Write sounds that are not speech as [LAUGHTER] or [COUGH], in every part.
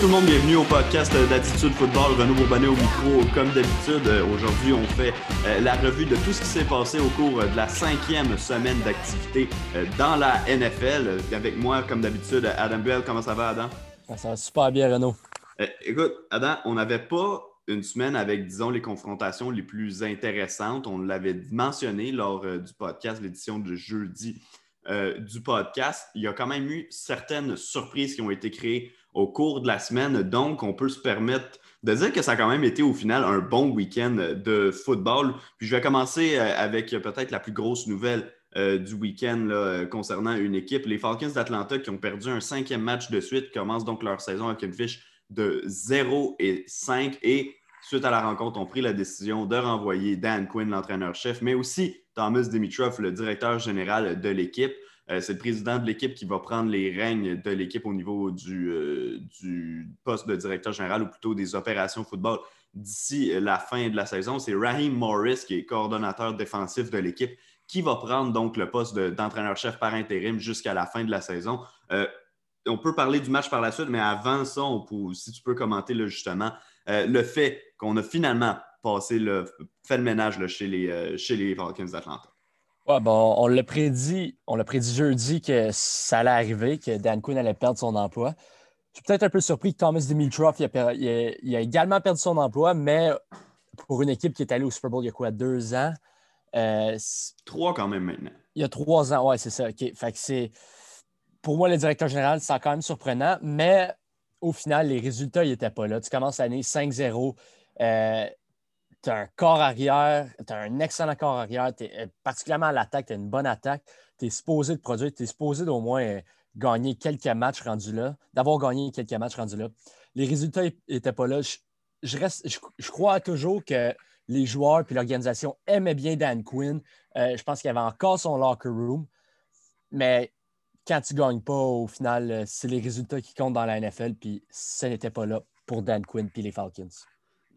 Tout le monde, bienvenue au podcast d'Attitude Football. Renaud Bourbonnet au micro, comme d'habitude. Aujourd'hui, on fait euh, la revue de tout ce qui s'est passé au cours de la cinquième semaine d'activité euh, dans la NFL. Avec moi, comme d'habitude, Adam Buell. Comment ça va, Adam? Ça va super bien, Renaud. Euh, écoute, Adam, on n'avait pas une semaine avec, disons, les confrontations les plus intéressantes. On l'avait mentionné lors du podcast, l'édition de jeudi du podcast. Il y a quand même eu certaines surprises qui ont été créées au cours de la semaine. Donc, on peut se permettre de dire que ça a quand même été au final un bon week-end de football. Puis je vais commencer euh, avec peut-être la plus grosse nouvelle euh, du week-end concernant une équipe. Les Falcons d'Atlanta qui ont perdu un cinquième match de suite commencent donc leur saison avec une fiche de 0 et 5 et suite à la rencontre, ont pris la décision de renvoyer Dan Quinn, l'entraîneur-chef, mais aussi Thomas Dimitrov, le directeur général de l'équipe. Euh, c'est le président de l'équipe qui va prendre les règnes de l'équipe au niveau euh, du, poste de directeur général ou plutôt des opérations football d'ici la fin de la saison. C'est Raheem Morris qui est coordonnateur défensif de l'équipe qui va prendre donc le poste d'entraîneur-chef par intérim jusqu'à la fin de la saison. Euh, on peut parler du match par la suite, mais avant ça, si tu peux commenter justement le fait qu'on a finalement passé le fait le ménage chez, les, chez les d'Atlanta bon, on l'a prédit, on l'a prédit jeudi que ça allait arriver, que Dan Quinn allait perdre son emploi. Je suis peut-être un peu surpris que Thomas Dimitrov il a, également perdu son emploi, mais pour une équipe qui est allée au Super Bowl il y a quoi, deux ans? Euh, trois quand même maintenant. Il y a trois ans, oui, c'est ça. Fait que c'est, pour moi, le directeur général, c'est quand même surprenant, mais au final, les résultats n'étaient pas là. Tu commences l'année 5-0 tu as un corps arrière, tu as un excellent corps arrière, euh, particulièrement à l'attaque, tu as une bonne attaque, tu es supposé de produire, tu es supposé d'au moins euh, gagner quelques matchs rendus là, d'avoir gagné quelques matchs rendus là. Les résultats n'étaient pas là. Je, reste, je, crois toujours que les joueurs et l'organisation aimaient bien Dan Quinn. Euh, je pense qu'il avait encore son locker room. Mais quand tu ne gagnes pas, au final, c'est les résultats qui comptent dans la NFL. Puis ce n'était pas là pour Dan Quinn et les Falcons.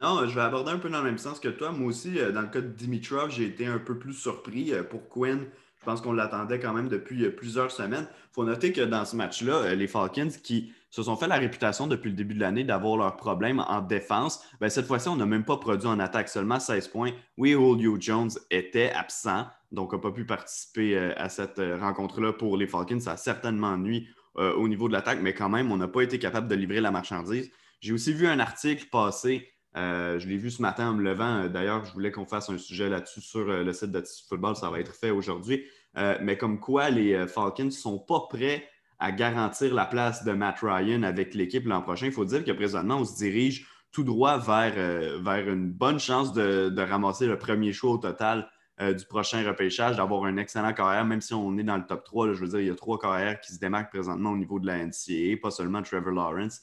Non, je vais aborder un peu dans le même sens que toi. Moi aussi, euh, dans le cas de Dimitrov, j'ai été un peu plus surpris. Euh, pour Quinn, je pense qu'on l'attendait quand même depuis euh, plusieurs semaines. Il faut noter que dans ce match-là, les Falcons qui se sont fait la réputation depuis le début de l'année d'avoir leurs problèmes en défense, ben, cette fois-ci, on n'a même pas produit en attaque, seulement 16 points. Oui, Julio Jones était absent, donc n'a pas pu participer à cette rencontre-là pour les Falcons. Ça a certainement nuit au niveau de l'attaque, mais quand même, on n'a pas été capable de livrer la marchandise. J'ai aussi vu un article passer euh, je l'ai vu ce matin en me levant. D'ailleurs, je voulais qu'on fasse un sujet là-dessus sur euh, le site de Football. Ça va être fait aujourd'hui. Euh, mais comme quoi, les Falcons ne sont pas prêts à garantir la place de Matt Ryan avec l'équipe l'an prochain. Il faut dire que présentement, on se dirige tout droit vers, vers une bonne chance de, ramasser le premier choix au total du prochain repêchage, d'avoir un excellent carrière, même si on est dans le top 3. je veux dire, il y a trois carrières qui se démarquent présentement au niveau de la NCAA, pas seulement Trevor Lawrence.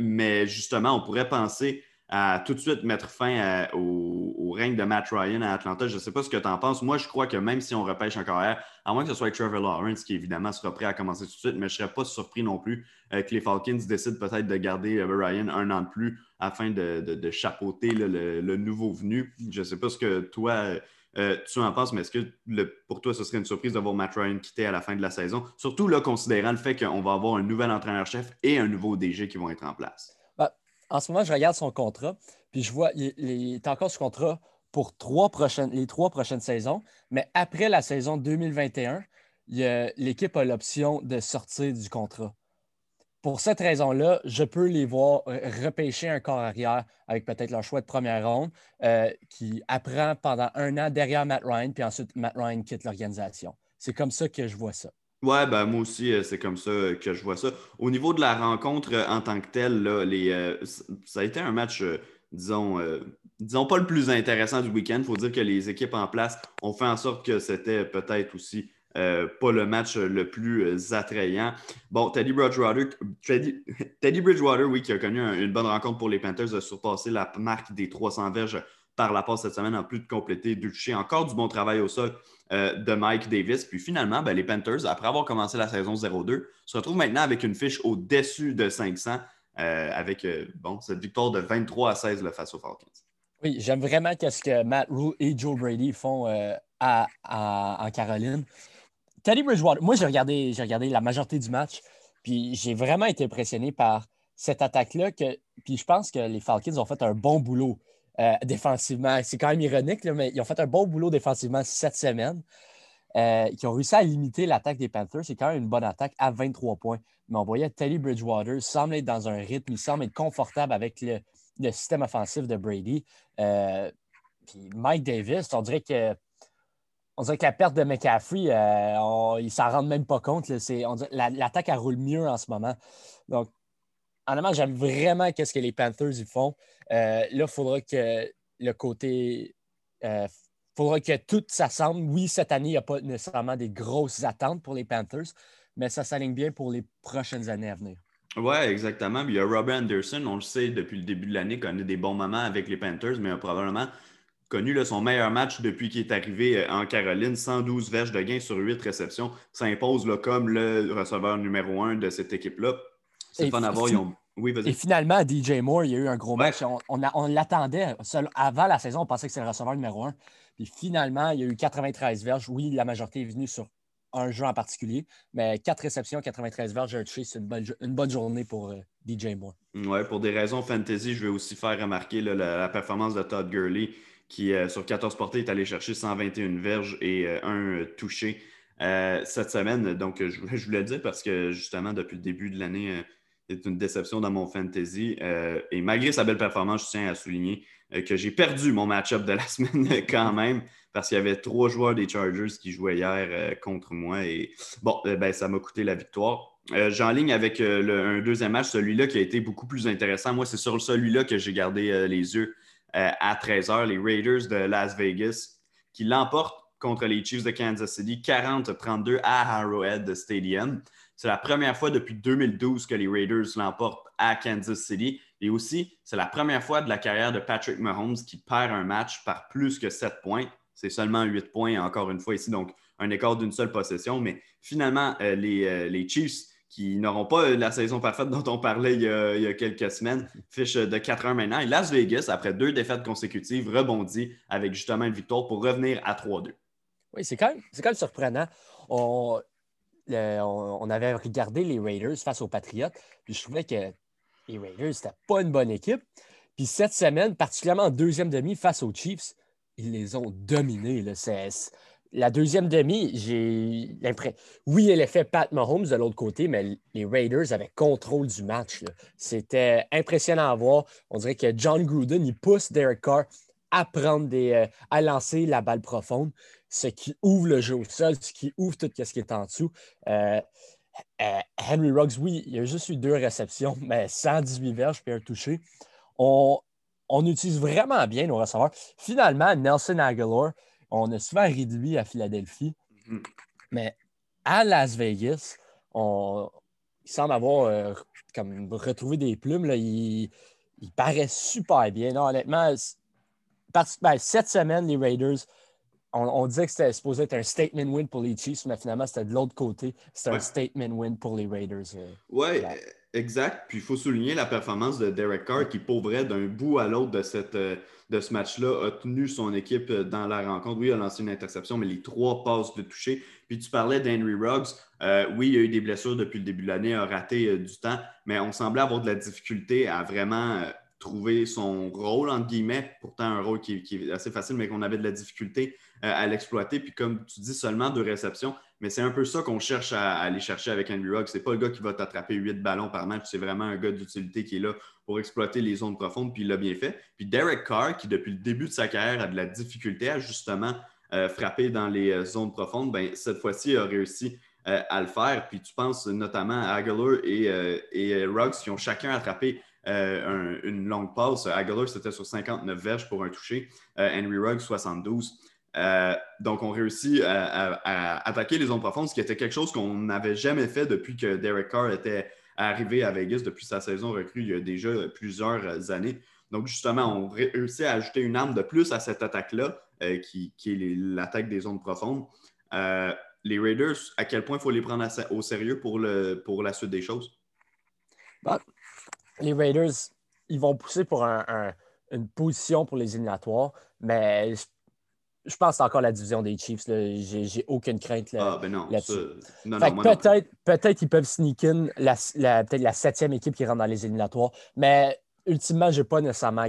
Mais justement, on pourrait penser à tout de suite mettre fin euh, au, règne de Matt Ryan à Atlanta. Je ne sais pas ce que tu en penses. Moi, je crois que même si on repêche encore carrière, à moins que ce soit Trevor Lawrence qui évidemment sera prêt à commencer tout de suite, mais je ne serais pas surpris non plus euh, que les Falcons décident peut-être de garder euh, Ryan un an de plus afin de, chapeauter le, nouveau venu. Je ne sais pas ce que toi, euh, tu en penses, mais est-ce que pour toi, ce serait une surprise de voir Matt Ryan quitter à la fin de la saison? Surtout là, considérant le fait qu'on va avoir un nouvel entraîneur-chef et un nouveau DG qui vont être en place. Ben, en ce moment, je regarde son contrat, puis je vois, il, est encore sous contrat pour trois prochaines, les trois prochaines saisons, mais après la saison 2021, l'équipe a l'option de sortir du contrat pour cette raison-là, je peux les voir euh, repêcher un corps arrière avec peut-être leur choix de première ronde euh, qui apprend pendant un an derrière Matt Ryan, puis ensuite Matt Ryan quitte l'organisation. C'est comme ça que je vois ça. Ouais, ben moi aussi, euh, c'est comme ça que je vois ça. Au niveau de la rencontre en tant que telle, les, ça a été un match, disons, disons pas le plus intéressant du week-end. Il faut dire que les équipes en place ont fait en sorte que c'était peut-être aussi euh, pas le match le plus euh, attrayant. Bon, Teddy Bridgewater, Teddy, Bridgewater, oui, qui a connu une bonne rencontre pour les Panthers, a surpassé la marque des 300 verges par la passe cette semaine, en plus de compléter deux Encore du bon travail au sol euh, de Mike Davis. Puis finalement, ben, les Panthers, après avoir commencé la saison 0-2, se retrouvent maintenant avec une fiche au-dessus de 500, avec bon, cette victoire de 23 à 16 face aux Falcons. Oui, j'aime vraiment ce que Matt Rule et Joe Brady font à, en Caroline. Teddy Bridgewater, moi, j'ai regardé, regardé la majorité du match, puis j'ai vraiment été impressionné par cette attaque-là, que, puis je pense que les Falcons ont fait un bon boulot euh, défensivement. C'est quand même ironique, mais ils ont fait un bon boulot défensivement cette semaine. Euh, qui ont réussi à limiter l'attaque des Panthers. C'est quand même une bonne attaque à 23 points. Mais on voyait Teddy Bridgewater semble être dans un rythme, il semble être confortable avec le, système offensif de Brady. Euh, puis Mike Davis, on dirait que on dirait que la perte de McCaffrey, euh, il ne s'en rend même pas compte. L'attaque, elle roule mieux en ce moment. Donc, honnêtement, j'aime vraiment ce que les Panthers ils font. Euh, là, il faudra que le côté. Il euh, faudra que tout s'assemble. Oui, cette année, il n'y a pas nécessairement des grosses attentes pour les Panthers, mais ça s'aligne bien pour les prochaines années à venir. Oui, exactement. il y a Robert Anderson, on le sait depuis le début de l'année, connaît des bons moments avec les Panthers, mais probablement connu son meilleur match depuis qu'il est arrivé euh, en Caroline, 112 verges de gain sur 8 réceptions, s'impose comme le receveur numéro un de cette équipe-là. C'est fun à voir. Oui, Et finalement, DJ Moore, il y a eu un gros match. On, l'attendait. Avant la saison, on pensait que c'était le receveur numéro un. Puis finalement, il y a eu 93 verges. Oui, la majorité est venue sur un jeu en particulier, mais 4 réceptions, 93 verges, un touché, c'est une bonne, journée pour euh, DJ Moore. Oui, pour des raisons fantasy, je vais aussi faire remarquer la, performance de Todd Gurley qui, euh, sur 14 portées, est allé chercher 121 verges et euh, un euh, touché cette semaine. Donc, je, je, voulais le dire parce que, justement, depuis le début de l'année, c'est une déception dans mon fantasy. et malgré sa belle performance, je tiens à souligner que j'ai perdu mon match-up de la [LAUGHS] semaine quand même parce qu'il y avait trois joueurs des Chargers qui jouaient hier contre moi. Et bon, ben, ça m'a coûté la victoire. J'enligne avec un deuxième match, celui-là qui a été beaucoup plus intéressant. Moi, c'est sur celui-là que j'ai gardé les yeux euh, à 13h, les Raiders de Las Vegas, qui l'emportent contre les Chiefs de Kansas City, 40-32 à Arrowhead Stadium. C'est la première fois depuis 2012 que les Raiders l'emportent à Kansas City. Et aussi, c'est la première fois de la carrière de Patrick Mahomes qui perd un match par plus que 7 points. C'est seulement 8 points, encore une fois ici, donc un écart d'une seule possession. Mais finalement, euh, euh, les Chiefs qui n'auront pas la saison parfaite dont on parlait il y a, quelques semaines. Fiche de 4-1 maintenant. Et Las Vegas, après deux défaites consécutives, rebondit avec justement une victoire pour revenir à 3-2. Oui, c'est quand, même, surprenant. On, on, avait regardé les Raiders face aux Patriots, puis je trouvais que les Raiders, c'était pas une bonne équipe. Puis cette semaine, particulièrement en deuxième demi face aux Chiefs, ils les ont dominés. Là. La deuxième demi, j'ai l'impression. Oui, elle a fait Pat Mahomes de l'autre côté, mais les Raiders avaient contrôle du match. C'était impressionnant à voir. On dirait que John Gruden, il pousse Derek Carr à prendre des, euh, à lancer la balle profonde, ce qui ouvre le jeu au sol, ce qui ouvre tout ce qui est en dessous. Euh, euh, Henry Ruggs, oui, il a juste eu deux réceptions, [LAUGHS] mais 118 verges puis un touché. On, on utilise vraiment bien nos receveurs. Finalement, Nelson Aguilar, on a souvent réduit à Philadelphie, mhm. mais à Las Vegas, on, il semble avoir euh, comme retrouvé des plumes. Là. Il, paraît super bien. honnêtement, ben, cette semaine, les Raiders, on, disait que c'était supposé être un statement win pour les Chiefs, mais finalement, c'était de l'autre côté. C'était un statement win pour les Raiders. Euh, oui, exact. Puis il faut souligner la performance de Derek Carr qui, pour vrai, d'un bout à l'autre de cette. Euh, de ce match-là a tenu son équipe euh, dans la rencontre. Oui, il a lancé une interception, mais les trois passes de toucher. Puis tu parlais d'Henry Ruggs. Euh, oui, il y a eu des blessures depuis le début de l'année, a raté du temps, mais on semblait avoir de la difficulté à vraiment trouver son rôle, entre guillemets. Pourtant, un rôle qui est assez facile, mais qu'on avait de la difficulté à l'exploiter. Puis comme tu dis, seulement deux réceptions. Mais c'est un peu ça qu'on cherche à, aller chercher avec Henry Ruggs. Ce n'est pas le gars qui va t'attraper huit ballons par match. C'est vraiment un gars d'utilité qui est là pour exploiter les zones profondes, puis il l'a bien fait. Puis Derek Carr, qui depuis le début de sa carrière a de la difficulté à justement euh, frapper dans les euh, zones profondes, ben, cette fois-ci a réussi euh, à le faire. Puis tu penses notamment à Aguilar et, et Ruggs qui ont chacun attrapé une longue passe. Aguilar, c'était sur 59 verges pour un toucher. Henry Ruggs, 72. Donc, on réussit à, attaquer les zones profondes, ce qui était quelque chose qu'on n'avait jamais fait depuis que Derek Carr était arrivé à Vegas depuis sa saison recrue il y a déjà plusieurs années. Donc, justement, on réussit à ajouter une arme de plus à cette attaque-là, euh, qui, est l'attaque des zones profondes. Euh, les Raiders, à quel point il faut les prendre au sérieux pour, le, pour la suite des choses? Bah, les Raiders, ils vont pousser pour une position pour les éliminatoires, mais je pense que c'est encore la division des Chiefs. J'ai aucune crainte là, ah, ben non, peut-être peut qu'ils peuvent sneak in la, peut-être la septième équipe qui rentre dans les éliminatoires. Mais ultimement, je n'ai pas nécessairement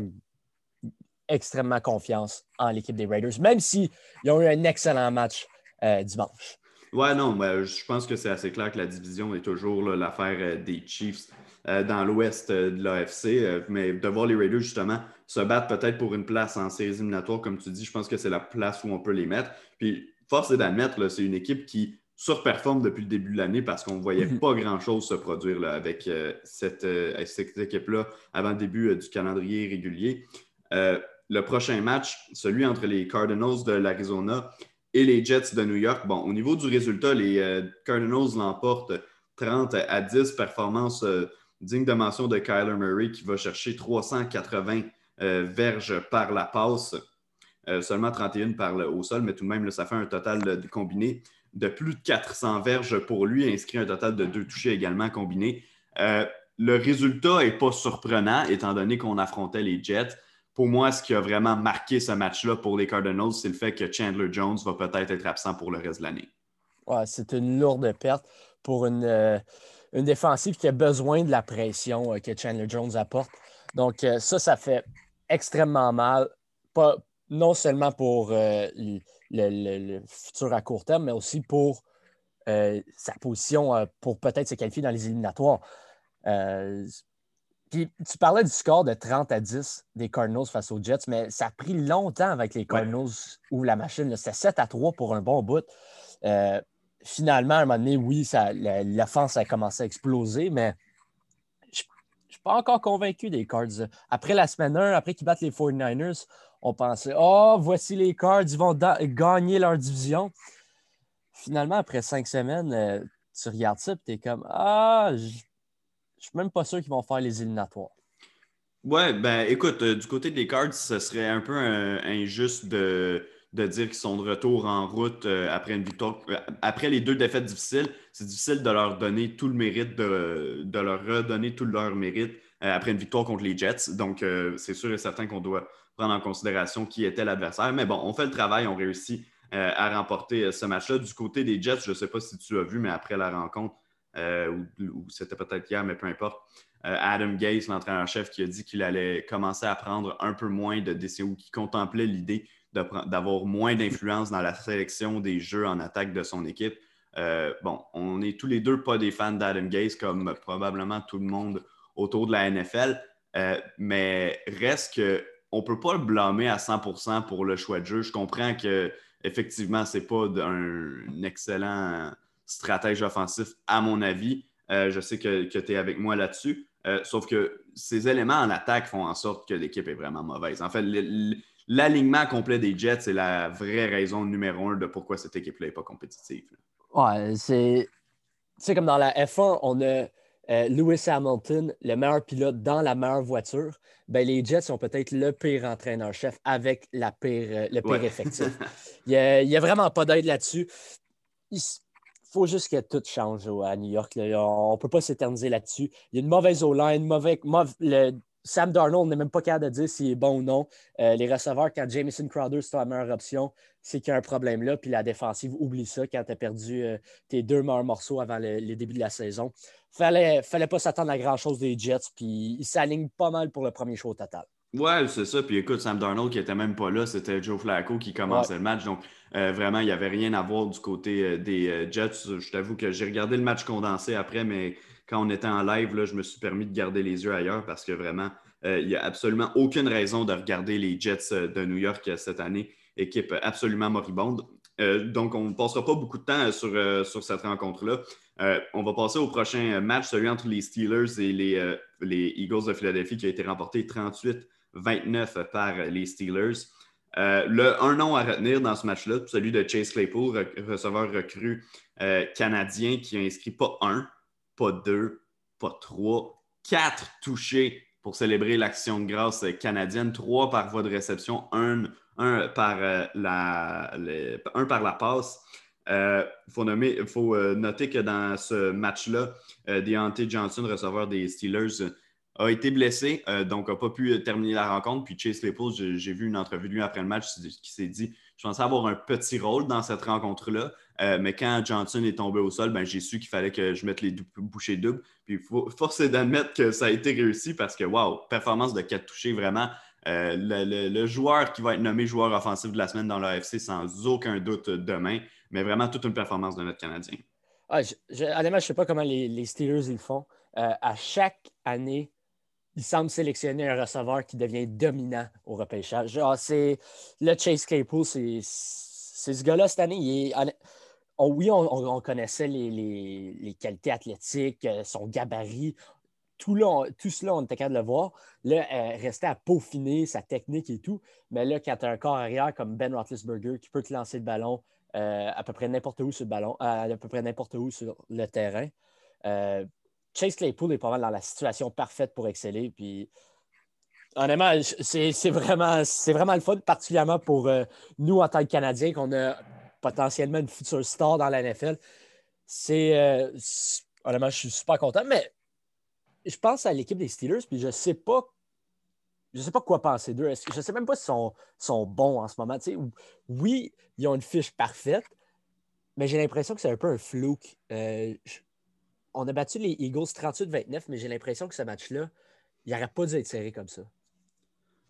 extrêmement confiance en l'équipe des Raiders, même s'ils ont eu un excellent match euh, dimanche. Ouais, non, je pense que c'est assez clair que la division est toujours l'affaire euh, des Chiefs euh, dans l'ouest de l'AFC. mais de voir les Raiders, justement, se battre peut-être pour une place en séries éliminatoires, comme tu dis, je pense que c'est la place où on peut les mettre. Puis, force est d'admettre, c'est une équipe qui surperforme depuis le début de l'année parce qu'on ne voyait mhm. pas grand-chose se produire avec cette, cette équipe-là avant le début du calendrier régulier le prochain match, celui entre les Cardinals de l'Arizona et les Jets de New York. Bon, au niveau du résultat, les euh, Cardinals l'emportent 30 à 10, performance euh, digne de mention de Kyler Murray qui va chercher 380 euh, verges par la passe, seulement 31 par le, au sol, mais tout de même, ça fait un total combiné de plus de 400 verges pour lui, inscrit un total de deux touchés également combinés. le résultat n'est pas surprenant étant donné qu'on affrontait les Jets pour moi, ce qui a vraiment marqué ce match-là pour les Cardinals, c'est le fait que Chandler Jones va peut-être être absent pour le reste de l'année. Ouais, c'est une lourde perte pour une, euh, une, défensive qui a besoin de la pression euh, que Chandler Jones apporte. Donc, euh, ça, ça fait extrêmement mal, pas, non seulement pour le, futur à court terme, mais aussi pour sa position pour peut-être se qualifier dans les éliminatoires tu parlais du score de 30 à 10 des Cardinals face aux Jets, mais ça a pris longtemps avec les Cardinals ou la machine. C'était 7 à 3 pour un bon bout. Euh, finalement, à un moment donné, oui, l'offense a commencé à exploser, mais je ne suis pas encore convaincu des Cards. Après la semaine 1, après qu'ils battent les 49ers, on pensait Oh, voici les Cards, ils vont gagner leur division. Finalement, après cinq semaines, euh, tu regardes ça et tu es comme Ah, je suis même pas sûr qu'ils vont faire les éliminatoires. Ouais, ben écoute, euh, du côté des Cards, ce serait un peu injuste de, dire qu'ils sont de retour en route euh, après une victoire. Euh, après les deux défaites difficiles, c'est difficile de leur donner tout le mérite, de, de leur redonner tout leur mérite après une victoire contre les Jets. Donc, c'est sûr et certain qu'on doit prendre en considération qui était l'adversaire. Mais bon, on fait le travail, on réussit à remporter ce match-là. Du côté des Jets, je ne sais pas si tu as vu, mais après la rencontre, euh, ou, c'était peut-être hier, mais peu importe. Euh, Adam Gaze, l'entraîneur-chef, qui a dit qu'il allait commencer à prendre un peu moins de décisions, qui contemplait l'idée d'avoir moins d'influence dans la sélection des jeux en attaque de son équipe. Euh, bon, on n'est tous les deux pas des fans d'Adam Gaze, comme probablement tout le monde autour de la NFL, mais reste qu'on ne peut pas le blâmer à 100% pour le choix de jeu. Je comprends que effectivement, ce n'est pas un excellent stratège offensif, à mon avis. Euh, je sais que, tu es avec moi là-dessus. Euh, sauf que ces éléments en attaque font en sorte que l'équipe est vraiment mauvaise. En fait, l'alignement complet des Jets, c'est la vraie raison numéro un de pourquoi cette équipe-là n'est pas compétitive. Ouais, c'est. comme dans la F1, on a euh, Lewis Hamilton, le meilleur pilote dans la meilleure voiture. Ben, les Jets sont peut-être le pire entraîneur-chef avec la pire, le pire effectif. [LAUGHS] Il n'y a, a, vraiment pas d'aide là-dessus faut juste que tout change à New York. On ne peut pas s'éterniser là-dessus. Il y a une mauvaise O-line, mauvais, Sam Darnold n'est même pas capable de dire s'il est bon ou non. Euh, les receveurs, quand Jameson Crowder, c'est la meilleure option, c'est qu'il y a un problème là. Puis la défensive, oublie ça quand tu as perdu euh, tes deux meilleurs morceaux avant le, les débuts de la saison. Fallait, fallait pas s'attendre à grand-chose des Jets. Puis ils s'alignent pas mal pour le premier show total. Ouais, c'est ça. Puis écoute, Sam Darnold qui était même pas là, c'était Joe Flacco qui commençait le match. Donc euh, vraiment, il n'y avait rien à voir du côté des Jets. Je t'avoue que j'ai regardé le match condensé après, mais quand on était en live, là, je me suis permis de garder les yeux ailleurs parce que vraiment, il n'y a absolument aucune raison de regarder les Jets de New York cette année. Équipe absolument moribonde. donc, on ne passera pas beaucoup de temps sur, cette rencontre-là. on va passer au prochain match, celui entre les Steelers et les, les Eagles de Philadelphie, qui a été remporté 38-29 par les Steelers. Euh, le, un nom à retenir dans ce match-là, celui de Chase Claypool, receveur recru euh, canadien qui a inscrit pas un, pas deux, pas trois, quatre touchés pour célébrer l'action de grâce canadienne, trois par voie de réception, un, par, euh, la, un par la passe. Il faut, faut noter que dans ce match-là, Deontay Johnson, receveur des Steelers, a été blessé, donc n'a pas pu terminer la rencontre. Puis Chase Claypool, j'ai vu une entrevue de lui après le match qui s'est dit Je pensais avoir un petit rôle dans cette rencontre-là. Mais quand Johnson est tombé au sol, ben, j'ai su qu'il fallait que je mette les bouchées doubles. Puis force est d'admettre que ça a été réussi parce que, wow, performance de 4 touchés, vraiment. le, joueur qui va être nommé joueur offensif de la semaine dans l'AFC, sans aucun doute demain, mais vraiment toute une performance de notre Canadien. Ah, je, je, ne sais pas comment les, Steelers ils font. Euh, à chaque année, ils semblent sélectionner un receveur qui devient dominant au repêchage. Genre, c'est le Chase Claypool, c'est ce gars-là cette année. Il est, oui, on, connaissait les, qualités athlétiques, euh, son gabarit. Tout, tout cela, on était capable de le voir. Là, euh, restait à peaufiner sa technique et tout. Mais là, quand tu as un corps arrière comme Ben Roethlisberger qui peut te lancer le ballon, euh, à peu près n'importe où sur le ballon, à, peu près n'importe où sur le terrain. Chase Claypool est pas mal dans la situation parfaite pour exceller. Puis, honnêtement, c'est vraiment, vraiment le fun, particulièrement pour nous en tant que Canadiens, qu'on a potentiellement une future star dans la NFL. C'est honnêtement, je suis super content, mais je pense à l'équipe des Steelers, puis je sais pas je sais pas quoi penser d'eux. Je sais même pas s'ils sont, sont, bons en ce moment. oui, ils ont une fiche parfaite, mais j'ai l'impression que c'est un peu un flou. Euh, on a battu les Eagles 38-29, mais j'ai l'impression que ce match-là, il n'aurait pas dû être serré comme ça.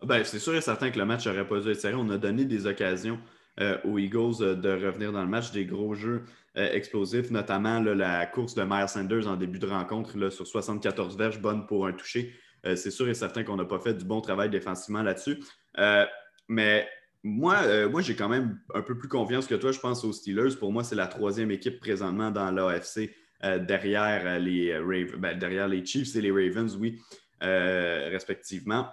Ben, c'est sûr et certain que le match n'aurait pas dû être serré. On a donné des occasions euh, aux Eagles euh, de revenir dans le match, des gros jeux explosifs, notamment la course de Miles Sanders en début de rencontre sur 74 verges, bonne pour un toucher. Euh, c'est sûr et certain qu'on n'a pas fait du bon travail défensivement là-dessus. Euh, mais moi, euh, moi j'ai quand même un peu plus confiance que toi, je pense, aux Steelers. Pour moi, c'est la troisième équipe présentement dans l'AFC derrière, les ben, derrière les Chiefs et les Ravens, oui, respectivement.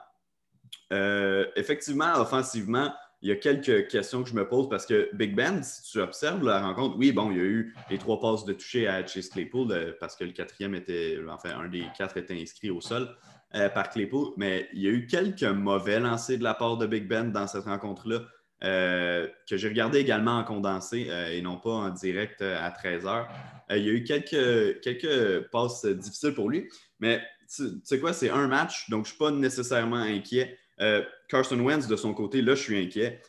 effectivement, offensivement, il y a quelques questions que je me pose parce que Big Ben, si tu observes la rencontre, oui, bon, il y a eu les trois passes de toucher à Chase Claypool parce que le quatrième était, enfin, un des quatre était inscrit au sol. Euh, par Claypool, mais il y a eu quelques mauvais lancers de la part de Big Ben dans cette rencontre-là, euh, que j'ai regardé également en condensé euh, et non pas en direct à 13h. il y a eu quelques, quelques passes difficiles pour lui, mais tu sais quoi, c'est un match, donc je ne suis pas nécessairement inquiet. Carson Wentz, de son côté, là, je suis inquiet,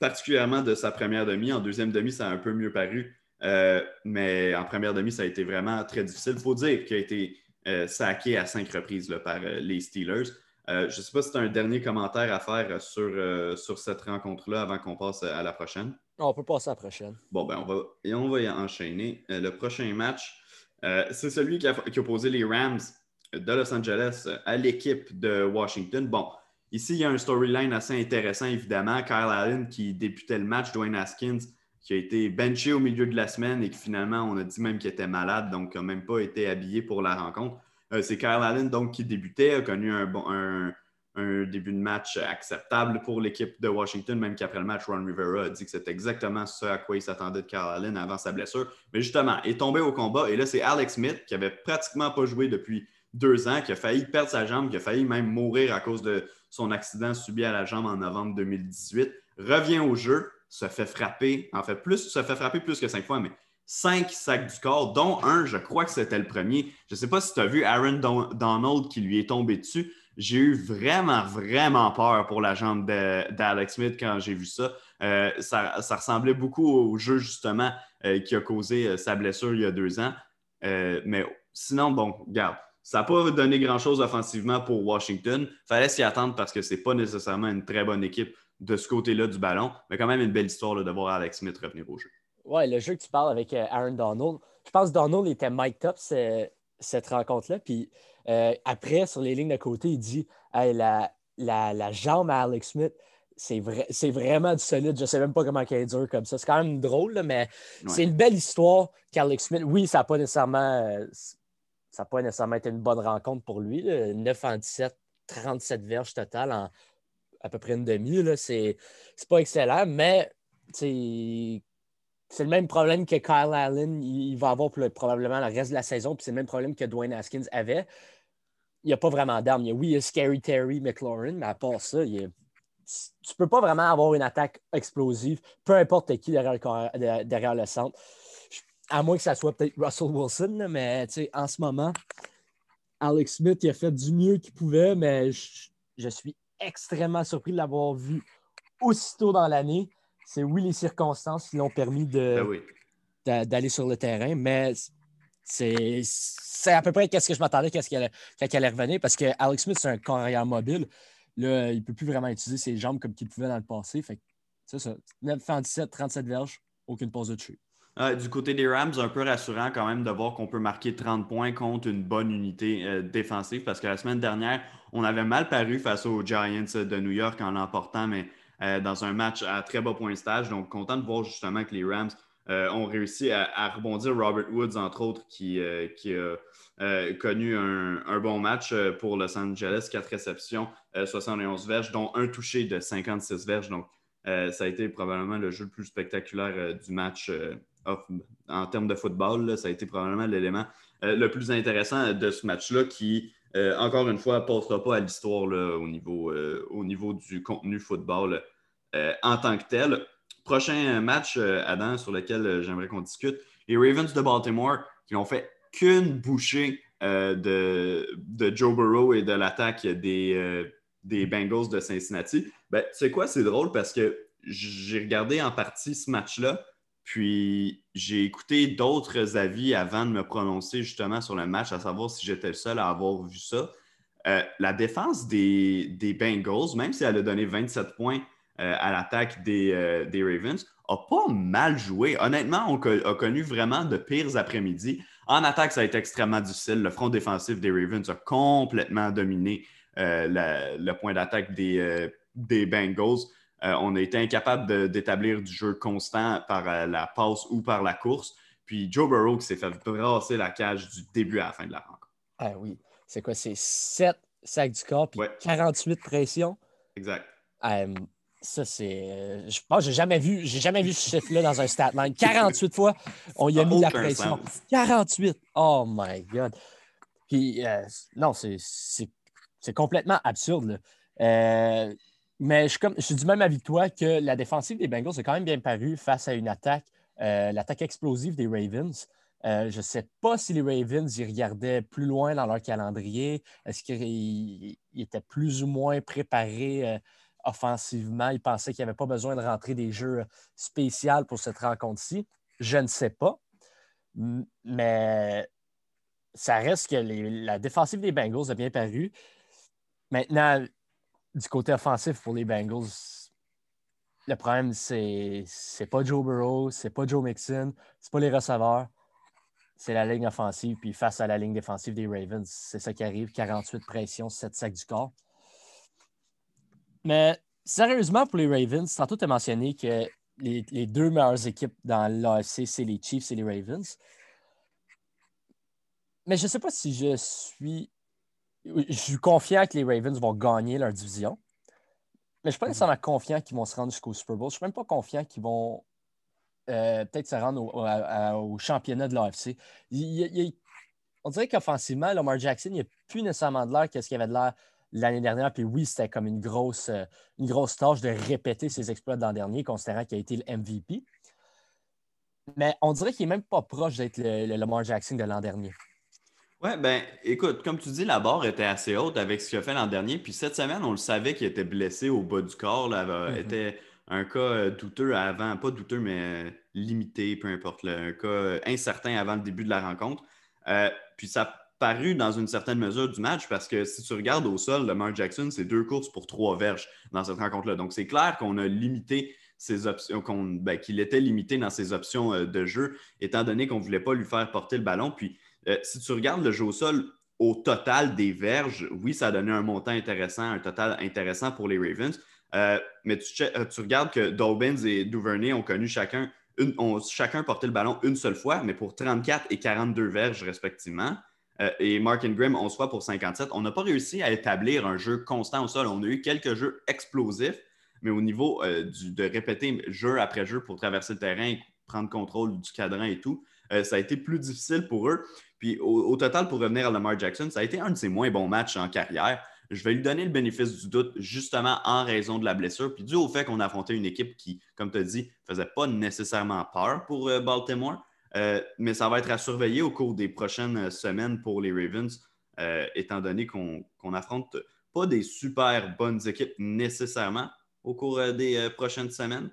particulièrement de sa première demi. En deuxième demi, ça a un peu mieux paru. mais en première demi, ça a été vraiment très difficile. Il faut dire qu'il a été euh, saqué à cinq reprises par euh, les Steelers. Euh, je ne sais pas si tu as un dernier commentaire à faire sur, sur cette rencontre-là avant qu'on passe à la prochaine. On peut passer à la prochaine. Bon, ben on va, et on va y enchaîner. le prochain match, c'est celui qui a, qui a, opposé les Rams de Los Angeles à l'équipe de Washington. Bon, ici, il y a un storyline assez intéressant, évidemment. Kyle Allen qui débutait le match, Dwayne Haskins qui a été benché au milieu de la semaine et qui finalement, on a dit même qu'il était malade, donc n'a même pas été habillé pour la rencontre. Euh, c'est Kyle Allen donc, qui débutait, a connu un, un, début de match acceptable pour l'équipe de Washington, même qu'après le match, Ron Rivera a dit que c'était exactement ce à quoi il s'attendait de Kyle Allen avant sa blessure. Mais justement, il est tombé au combat et là, c'est Alex Smith qui avait pratiquement pas joué depuis deux ans, qui a failli perdre sa jambe, qui a failli même mourir à cause de son accident subi à la jambe en novembre 2018, revient au jeu se fait frapper, en fait, plus, se fait frapper plus que cinq fois, mais cinq sacs du corps, dont un, je crois que c'était le premier. Je ne sais pas si tu as vu Aaron Donald qui lui est tombé dessus. J'ai eu vraiment, vraiment peur pour la jambe d'Alex Smith quand j'ai vu ça. Euh, ça. ressemblait beaucoup au jeu, justement, euh, qui a causé euh, sa blessure il y a deux ans. mais sinon, bon, regarde, ça n'a pas donné grand-chose offensivement pour Washington. Il fallait s'y attendre parce que ce n'est pas nécessairement une très bonne équipe de ce côté-là du ballon. Mais quand même une belle histoire de voir Alex Smith revenir au jeu. Oui, le jeu que tu parles avec euh, Aaron Donald, je pense que Donald était mic top cette rencontre-là. Puis euh, après, sur les lignes de côté, il dit la, la, jambe à Alex Smith, c'est vrai, vraiment du solide. Je ne sais même pas comment elle est dure comme ça. C'est quand même drôle, mais c'est une belle histoire qu'Alex Smith. Oui, ça n'a pas nécessairement. Euh, ça pas nécessairement été une bonne rencontre pour lui. 9 en 17, 37 verges total en à peu près une demi. C'est pas excellent, mais c'est le même problème que Kyle Allen il va avoir probablement le reste de la saison, puis c'est le même problème que Dwayne Haskins avait. Il n'y a pas vraiment d'armes. Oui, il y a Scary Terry McLaurin, mais à part ça, tu ne peux pas vraiment avoir une attaque explosive, peu importe qui derrière derrière le centre. À moins que ça soit peut-être Russell Wilson, mais en ce moment, Alex Smith il a fait du mieux qu'il pouvait, mais je, suis extrêmement surpris de l'avoir vu aussitôt dans l'année. C'est oui les circonstances qui l'ont permis de, ben d'aller sur le terrain, mais c'est, à peu près ce que je m'attendais quand elle, allait revenir parce que Alex Smith, c'est un carrière mobile. Là, il ne peut plus vraiment utiliser ses jambes comme qu'il pouvait dans le passé. Fait c'est ça. 9 17, 37 verges, aucune pause de dessus. Du côté des Rams, un peu rassurant quand même de voir qu'on peut marquer 30 points contre une bonne unité euh, défensive parce que la semaine dernière, on avait mal paru face aux Giants de New York en l'emportant, mais euh, dans un match à très bas point stage. Donc, content de voir justement que les Rams euh, ont réussi à, rebondir. Robert Woods, entre autres, qui, a connu un, bon match pour Los Angeles, quatre réceptions, 71 verges, dont un touché de 56 verges. Donc, euh, ça a été probablement le jeu le plus spectaculaire euh, du match euh, en termes de football. ça a été probablement l'élément le plus intéressant de ce match-là qui, encore une fois, ne passera pas à l'histoire au, niveau, au niveau du contenu football en tant que tel. Prochain match, Adam, sur lequel j'aimerais qu'on discute, les Ravens de Baltimore qui n'ont fait qu'une bouchée de, Joe Burrow et de l'attaque des, des Bengals de Cincinnati. Ben, tu sais quoi, c'est drôle parce que j'ai regardé en partie ce match-là, puis j'ai écouté d'autres avis avant de me prononcer justement sur le match, à savoir si j'étais le seul à avoir vu ça. Euh, la défense des, des, Bengals, même si elle a donné 27 points euh, à l'attaque des, euh, des, Ravens, a pas mal joué. Honnêtement, on a connu vraiment de pires après-midi. En attaque, ça a été extrêmement difficile. Le front défensif des Ravens a complètement dominé le point d'attaque des, des Bengals. Euh, on a été incapable d'établir du jeu constant par la passe ou par la course. Puis Joe Burrow qui s'est fait brasser la cage du début à la fin de la rencontre. Ah oui. C'est quoi? C'est 7 sacs du corps puis 48 pressions? Exact. ça, c'est. Je pense que j'ai jamais vu, j'ai jamais vu ce chiffre-là dans un stat line. 48 fois, on y a mis la pression. 48! Oh my God! Puis, non, c'est c'est complètement absurde. Euh, mais je suis, du même avis que toi que la défensive des Bengals est quand même bien paru face à une attaque, euh, l'attaque explosive des Ravens. Euh, je ne sais pas si les Ravens y regardaient plus loin dans leur calendrier. Est-ce qu'ils étaient plus ou moins préparés offensivement? Ils pensaient qu'il n'y avait pas besoin de rentrer des jeux spéciaux pour cette rencontre-ci. Je ne sais pas. Mais ça reste que la défensive des Bengals a bien paru. Maintenant, du côté offensif pour les Bengals, le problème, c'est c'est pas Joe Burrow, c'est pas Joe Mixon, c'est pas les receveurs, c'est la ligne offensive. Puis face à la ligne défensive des Ravens, c'est ça qui arrive 48 pressions, 7 sacs du corps. Mais sérieusement, pour les Ravens, tantôt tu as mentionné que les, les, deux meilleures équipes dans l'AFC, c'est les Chiefs et les Ravens. Mais je ne sais pas si je suis je suis confiant que les Ravens vont gagner leur division. Mais je ne suis pas mhm. nécessairement confiant qu'ils vont se rendre jusqu'au Super Bowl. Je ne suis même pas confiant qu'ils vont euh, peut-être se rendre au, championnat de l'AFC. on dirait qu'offensivement, Lamar Jackson, il n'y a plus nécessairement de l'air qu'est-ce qu'il y avait de l'air l'année dernière. Puis oui, c'était comme une grosse, euh, une grosse tâche de répéter ses exploits de l'an dernier, considérant qu'il a été le MVP. Mais on dirait qu'il n'est même pas proche d'être le Lamar Jackson de l'an dernier. Oui, ben écoute, comme tu dis, la barre était assez haute avec ce qu'il a fait l'an dernier. Puis cette semaine, on le savait qu'il était blessé au bas du corps. Là, mm-hmm. était un cas euh, douteux avant, pas douteux, mais euh, limité, peu importe, un cas euh, incertain avant le début de la rencontre. puis ça a paru dans une certaine mesure du match parce que si tu regardes au sol, Lamar Jackson, c'est deux courses pour trois verges dans cette rencontre-là. Donc c'est clair qu'on a limité ses options, ben, qu'il était limité dans ses options de jeu, étant donné qu'on ne voulait pas lui faire porter le ballon. Puis euh, si tu regardes le jeu au sol au total des verges, oui, ça a donné un montant intéressant, un total intéressant pour les Ravens. Euh, mais euh, tu, regardes que Dobbins et Duvernay ont connu chacun, ont chacun porté le ballon une seule fois, mais pour 34 et 42 verges respectivement. et Mark Ingram, on se voit pour 57. On n'a pas réussi à établir un jeu constant au sol. On a eu quelques jeux explosifs, mais au niveau de répéter jeu après jeu pour traverser le terrain, prendre contrôle du cadran et tout, ça a été plus difficile pour eux. Puis au, total, pour revenir à Lamar Jackson, ça a été un de ses moins bons matchs en carrière. Je vais lui donner le bénéfice du doute justement en raison de la blessure, puis dû au fait qu'on a affronté une équipe qui, comme tu as dit, ne faisait pas nécessairement peur pour euh, Baltimore. Euh, mais ça va être à surveiller au cours des prochaines semaines pour les Ravens. étant donné qu'on n'affronte pas des super bonnes équipes nécessairement au cours des prochaines semaines.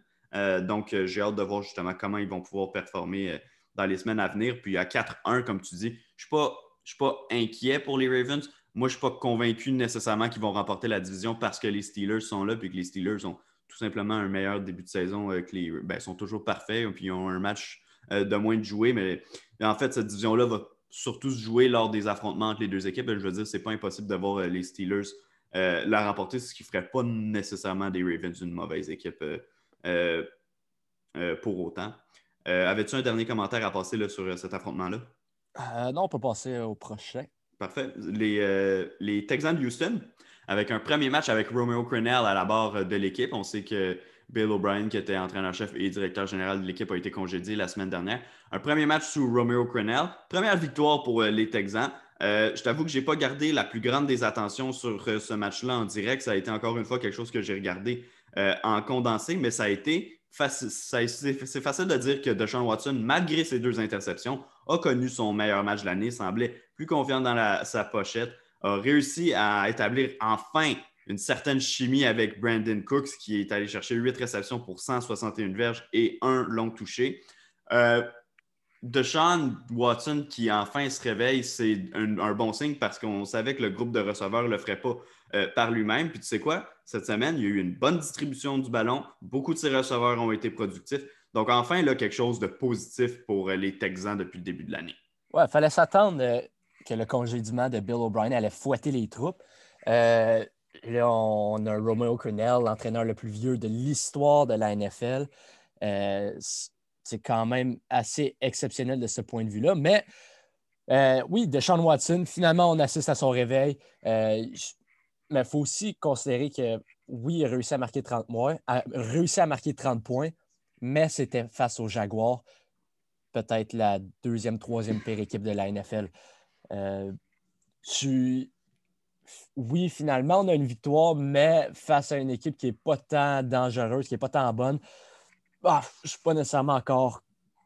donc, j'ai hâte de voir justement comment ils vont pouvoir performer dans les semaines à venir. Puis à 4-1, comme tu dis, je ne suis, pas inquiet pour les Ravens. Moi, je ne suis pas convaincu nécessairement qu'ils vont remporter la division parce que les Steelers sont là, puis que les Steelers ont tout simplement un meilleur début de saison euh, que les. Ben, sont toujours parfaits, puis ils ont un match euh, de moins de jouer. Mais en fait, cette division-là va surtout se jouer lors des affrontements entre les deux équipes. Je veux dire, ce n'est pas impossible de voir euh, les Steelers la remporter, ce qui ne ferait pas nécessairement des Ravens une mauvaise équipe pour autant. Avais-tu un dernier commentaire à passer là, sur cet affrontement-là? non, on peut passer au prochain. Parfait. Les, les Texans de Houston avec un premier match avec Romeo Crennel à la barre de l'équipe. On sait que Bill O'Brien, qui était entraîneur-chef et directeur général de l'équipe, a été congédié la semaine dernière. Un premier match sous Romeo Crennel. Première victoire pour euh, les Texans. Euh, je t'avoue que je n'ai pas gardé la plus grande des attentions sur euh, ce match-là en direct. Ça a été encore une fois quelque chose que j'ai regardé en condensé, mais ça a été. C'est facile de dire que Deshaun Watson, malgré ses deux interceptions, a connu son meilleur match de l'année, semblait plus confiant dans sa pochette, a réussi à établir enfin une certaine chimie avec Brandon Cooks, qui est allé chercher 8 réceptions pour 161 verges et un long touché. Euh, Deshaun Watson qui enfin se réveille, c'est un, bon signe parce qu'on savait que le groupe de receveurs ne le ferait pas euh, par lui-même. Puis tu sais quoi? Cette semaine, il y a eu une bonne distribution du ballon. Beaucoup de ses receveurs ont été productifs. Donc enfin, là, quelque chose de positif pour euh, les Texans depuis le début de l'année. Ouais, il fallait s'attendre que le congédiement de Bill O'Brien allait fouetter les troupes. Euh, là, on a Romeo Cornell, l'entraîneur le plus vieux de l'histoire de la NFL. Euh, c'est quand même assez exceptionnel de ce point de vue-là. Mais euh, oui, Deshaun Watson, finalement, on assiste à son réveil. mais il faut aussi considérer que oui, il a réussi à marquer 30 points, a réussi à marquer 30 points, mais c'était face aux Jaguars, peut-être la deuxième, troisième pire équipe de la NFL. Euh, oui, finalement, on a une victoire, mais face à une équipe qui n'est pas tant dangereuse, qui n'est pas tant bonne, bah, je ne suis pas nécessairement encore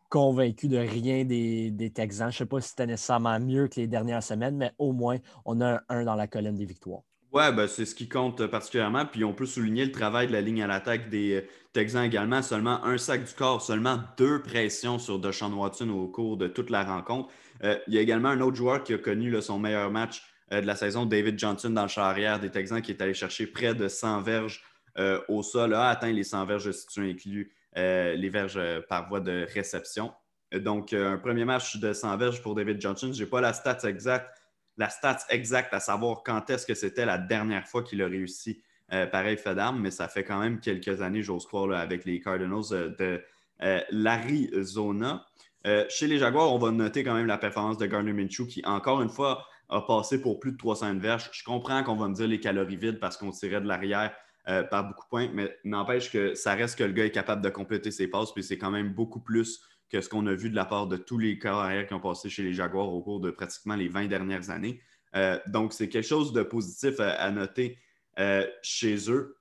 convaincu de rien des, Texans. Je ne sais pas si c'était nécessairement mieux que les dernières semaines, mais au moins, on a un dans la colonne des victoires. Oui, ben, c'est ce qui compte particulièrement. Puis on peut souligner le travail de la ligne à l'attaque des euh, Texans également. Seulement un sac du corps, seulement deux pressions sur Deshaun Watson au cours de toute la rencontre. Euh, il y a également un autre joueur qui a connu son meilleur match euh, de la saison, David Johnson, dans le champ arrière des Texans, qui est allé chercher près de 100 verges au sol, a atteint les 100 verges tu inclus les verges par voie de réception. Donc, un premier match de 100 verges pour David Johnson. Je n'ai pas la stats exacte, la stats exacte à savoir quand est-ce que c'était la dernière fois qu'il a réussi pareil fait mais ça fait quand même quelques années, j'ose croire, avec les Cardinals de l'Arizona. Euh, chez les Jaguars, on va noter quand même la performance de Gardner Minshew qui, encore une fois, a passé pour plus de 300 verges. Je comprends qu'on va me dire les calories vides parce qu'on tirait de l'arrière euh, par beaucoup de points, mais n'empêche que ça reste que le gars est capable de compléter ses passes, puis c'est quand même beaucoup plus que ce qu'on a vu de la part de tous les corps arrière qui ont passé chez les Jaguars au cours de pratiquement les 20 dernières années. Euh, donc, c'est quelque chose de positif à noter chez eux.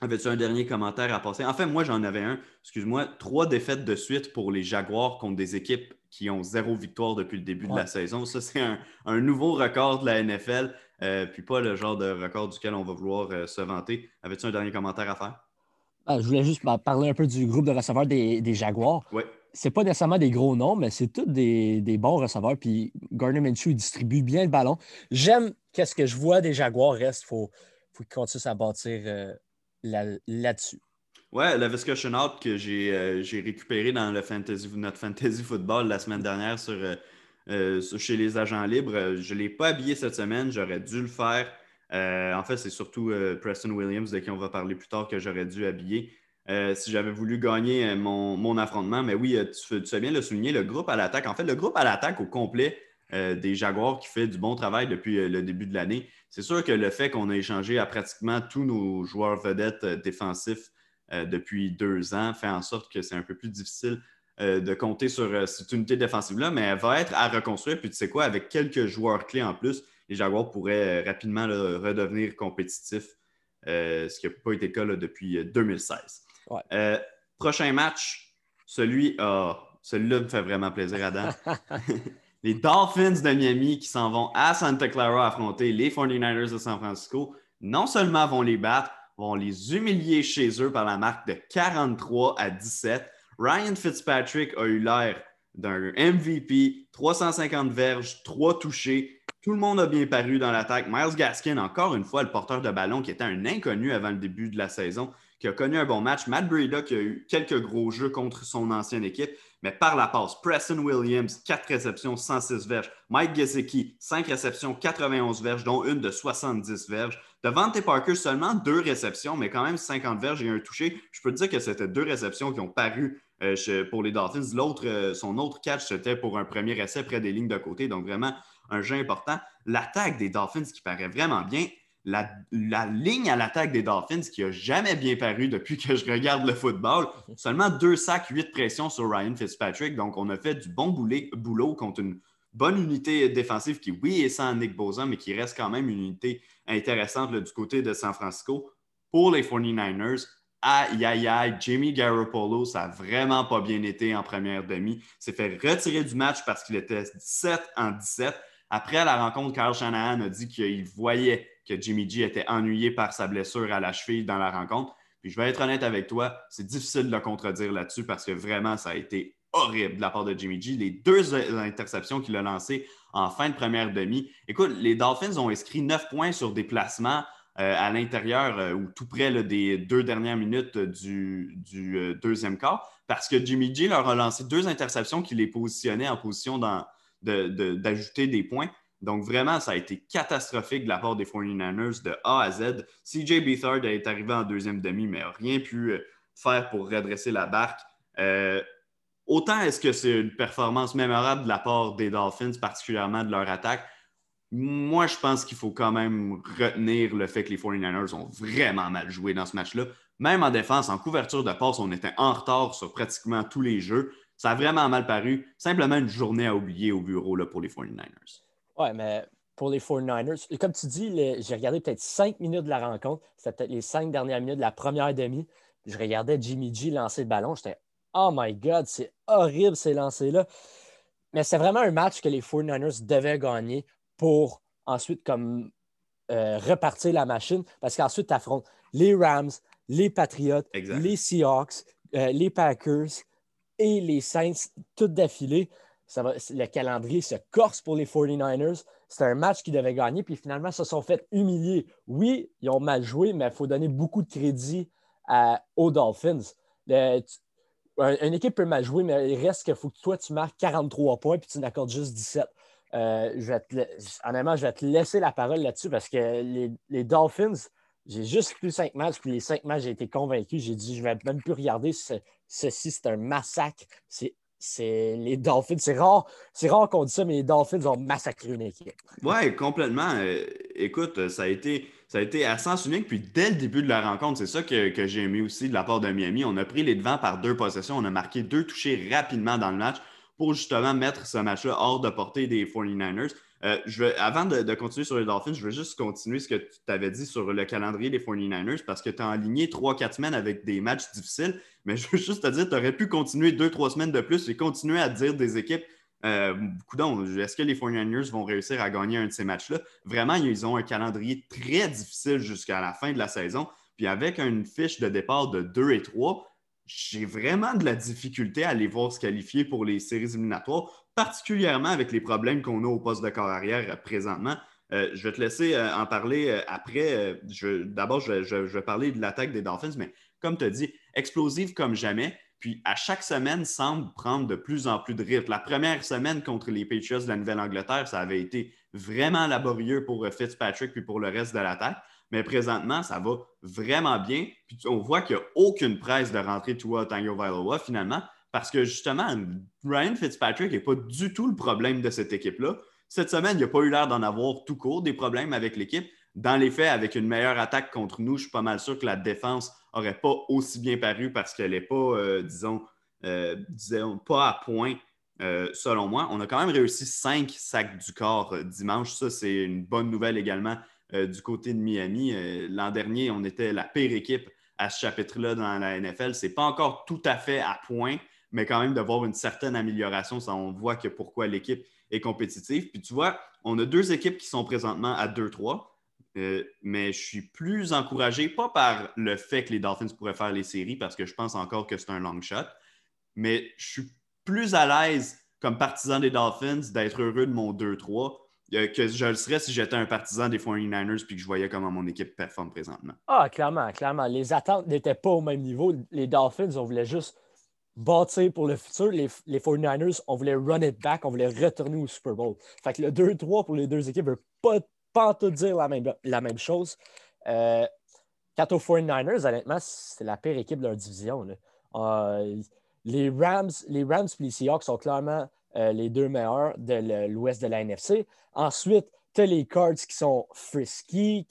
Avais-tu un dernier commentaire à passer? En fait, moi, j'en avais un. Excuse-moi. Trois défaites de suite pour les Jaguars contre des équipes qui ont zéro victoire depuis le début de la saison. Ça, c'est un, nouveau record de la NFL, euh, puis pas le genre de record duquel on va vouloir euh, se vanter. Avais-tu un dernier commentaire à faire? Ah, je voulais juste parler un peu du groupe de receveurs des, Jaguars. Oui. C'est pas nécessairement des gros noms, mais c'est tous des, bons receveurs. Puis Gardner Minshew distribue bien le ballon. J'aime qu'est-ce que je vois des Jaguars reste. Il faut, faut qu'ils continuent à bâtir. Euh, là-dessus. Ouais, la discussion out que euh, j'ai récupéré dans le notre fantasy football la semaine dernière sur, euh, euh, chez les agents libres, je ne l'ai pas habillé cette semaine, j'aurais dû le faire. en fait, c'est surtout Preston Williams, de qui on va parler plus tard, que j'aurais dû habiller. si j'avais voulu gagner mon, affrontement. Mais oui, tu, tu, bien le souligner, le groupe à l'attaque. En fait, le groupe à l'attaque au complet des Jaguars qui fait du bon travail depuis le début de l'année. C'est sûr que le fait qu'on a échangé à pratiquement tous nos joueurs vedettes euh, défensifs euh, depuis deux ans fait en sorte que c'est un peu plus difficile euh, de compter sur cette unité défensive-là, mais elle va être à reconstruire. Puis tu sais quoi, avec quelques joueurs clés en plus, les Jaguars pourraient rapidement redevenir compétitifs, ce qui n'a pas été le cas depuis 2016. prochain match, celui, celui-là me fait vraiment plaisir, Adam. [LAUGHS] Les Dolphins de Miami qui s'en vont à Santa Clara affronter les 49ers de San Francisco, non seulement vont les battre, vont les humilier chez eux par la marque de 43 à 17. Ryan Fitzpatrick a eu l'air d'un MVP, 350 verges, 3 touchés. Tout le monde a bien paru dans l'attaque. Miles Gaskin, encore une fois, le porteur de ballon qui était un inconnu avant le début de la saison, qui a connu un bon match. Matt Breida qui a eu quelques gros jeux contre son ancienne équipe, mais par la passe. Preston Williams, 4 réceptions, 106 verges. Mike Gesicki, 5 réceptions, 91 verges, dont une de 70 verges. Devante Parker, seulement 2 réceptions, mais quand même 50 verges et un touché. Je peux te dire que c'était deux réceptions qui ont paru euh, pour les Dolphins. L'autre, euh, son autre catch, c'était pour un premier essai près des lignes de côté. Donc, vraiment, un jeu important. L'attaque des Dolphins qui paraît vraiment bien. La, ligne à l'attaque des Dolphins qui n'a jamais bien paru depuis que je regarde le football. Seulement deux sacs, huit pressions sur Ryan Fitzpatrick. Donc, on a fait du bon boulot contre une bonne unité défensive qui, oui, est sans Nick Bosa, mais qui reste quand même une unité intéressante du côté de San Francisco. Pour les 49ers, aïe, aïe, aïe, Jimmy Garoppolo, ça n'a vraiment pas bien été en première demi. s'est fait retirer du match parce qu'il était 17 en 17. Après la rencontre, Carl Shanahan a dit qu'il voyait que Jimmy G était ennuyé par sa blessure à la cheville dans la rencontre. Puis je vais être honnête avec toi, c'est difficile de le contredire là-dessus parce que vraiment, ça a été horrible de la part de Jimmy G. Les deux interceptions qu'il a lancées en fin de première demi. Écoute, les Dolphins ont inscrit 9 points sur des placements euh, à l'intérieur euh, ou tout près des deux dernières minutes du, euh, deuxième quart parce que Jimmy G leur a lancé deux interceptions qui les positionnaient en position d'ajouter des points. Donc, vraiment, ça a été catastrophique de la part des 49ers de A à Z. CJ Beathard est arrivé en deuxième demi, mais n'a rien pu faire pour redresser la barque. Autant est-ce que c'est une performance mémorable de la part des Dolphins, particulièrement de leur attaque, moi, je pense qu'il faut quand même retenir le fait que les 49ers ont vraiment mal joué dans ce match-là. Même en défense, en couverture de passe, on était en retard sur pratiquement tous les jeux. Ça a vraiment mal paru. Simplement une journée à oublier au bureau là, pour les 49ers. Ouais, mais pour les 49ers, comme tu dis, j'ai regardé peut-être cinq minutes de la rencontre. C'était peut-être les cinq dernières minutes de la première demi. Je regardais Jimmy G lancer le ballon. J'étais Oh my God, c'est horrible ces lancers-là. Mais c'est vraiment un match que les 49ers devaient gagner pour ensuite comme euh, repartir la machine parce qu'ensuite, tu affrontes les Rams, les Patriots, les Seahawks, euh, les Packers et les Saints, toutes d'affilée. le calendrier se corse pour les 49ers. C'est un match qu'ils devaient gagner, puis finalement, ils se sont fait humilier. Oui, ils ont mal joué, mais il faut donner beaucoup de crédit aux Dolphins. Une équipe peut mal jouer, mais il reste qu'il faut que toi, tu marques 43 points, puis tu n'accordes juste 17. Euh, je vais honnêtement, je vais te laisser la parole là-dessus parce que les, Dolphins, j'ai juste plus cinq matchs, puis les cinq matchs, j'ai été convaincu. J'ai dit, je ne vais même plus regarder ceci, c'est un massacre. C'est les Dolphins. C'est rare, rare qu'on dise ça, mais les Dolphins ont massacré une équipe. Oui, complètement. Euh, écoute, ça a été. Ça a été à sens unique, puis dès le début de la rencontre, c'est ça que, que j'ai aimé aussi de la part de Miami. On a pris les devants par deux possessions, on a marqué deux touchés rapidement dans le match pour justement mettre ce match-là hors de portée des 49ers. Euh, je avant de, continuer sur les Dolphins, je veux juste continuer ce que tu t'avais dit sur le calendrier des 49ers parce que tu as aligné 3-4 semaines avec des matchs difficiles. Mais je veux juste te dire, tu aurais pu continuer 2-3 semaines de plus et continuer à dire des équipes. Euh, est-ce que les 49ers vont réussir à gagner un de ces matchs-là? Vraiment, ils ont un calendrier très difficile jusqu'à la fin de la saison. Puis avec une fiche de départ de 2 et 3, j'ai vraiment de la difficulté à les voir se qualifier pour les séries éliminatoires, particulièrement avec les problèmes qu'on a au poste de corps arrière euh, présentement. Euh, je vais te laisser en parler après. D'abord, je, vais parler de l'attaque des Dolphins, mais comme tu as dit, explosive comme jamais. Puis à chaque semaine, semble prendre de plus en plus de rythme. La première semaine contre les Patriots de la Nouvelle-Angleterre, ça avait été vraiment laborieux pour Fitzpatrick puis pour le reste de l'attaque. Mais présentement, ça va vraiment bien. Puis on voit qu'il n'y a aucune presse de rentrer Tua Tango Vailoa finalement, parce que justement, Ryan Fitzpatrick n'est pas du tout le problème de cette équipe-là. Cette semaine, il n'a pas eu l'air d'en avoir tout court des problèmes avec l'équipe. Dans les faits, avec une meilleure attaque contre nous, je suis pas mal sûr que la défense n'aurait pas aussi bien paru parce qu'elle n'est pas, euh, disons, euh, disons, pas à point, euh, selon moi. On a quand même réussi cinq sacs du corps dimanche. Ça, c'est une bonne nouvelle également du côté de Miami. L'an dernier, on était la pire équipe à ce chapitre-là dans la NFL. Ce n'est pas encore tout à fait à point, mais quand même de voir une certaine amélioration, ça, on voit que pourquoi l'équipe et compétitive. Puis tu vois, on a deux équipes qui sont présentement à 2-3. Euh, mais je suis plus encouragé, pas par le fait que les Dolphins pourraient faire les séries, parce que je pense encore que c'est un long shot, mais je suis plus à l'aise comme partisan des Dolphins d'être heureux de mon 2-3 euh, que je le serais si j'étais un partisan des 49ers puis que je voyais comment mon équipe performe présentement. Ah, clairement, clairement. Les attentes n'étaient pas au même niveau. Les Dolphins, on voulait juste bâtir pour le futur. Les, 49ers, on voulait run it back, on voulait retourner au Super Bowl. Fait que le 2-3 pour les deux équipes ne veut pas, pas tout dire la même, la même chose. Euh, quant aux 49ers, honnêtement, c'est la pire équipe de leur division. Euh, les Rams, les Rams et les Seahawks sont clairement euh, les deux meilleurs de l'ouest de la NFC. Ensuite, tu as les Cards qui sont frisky,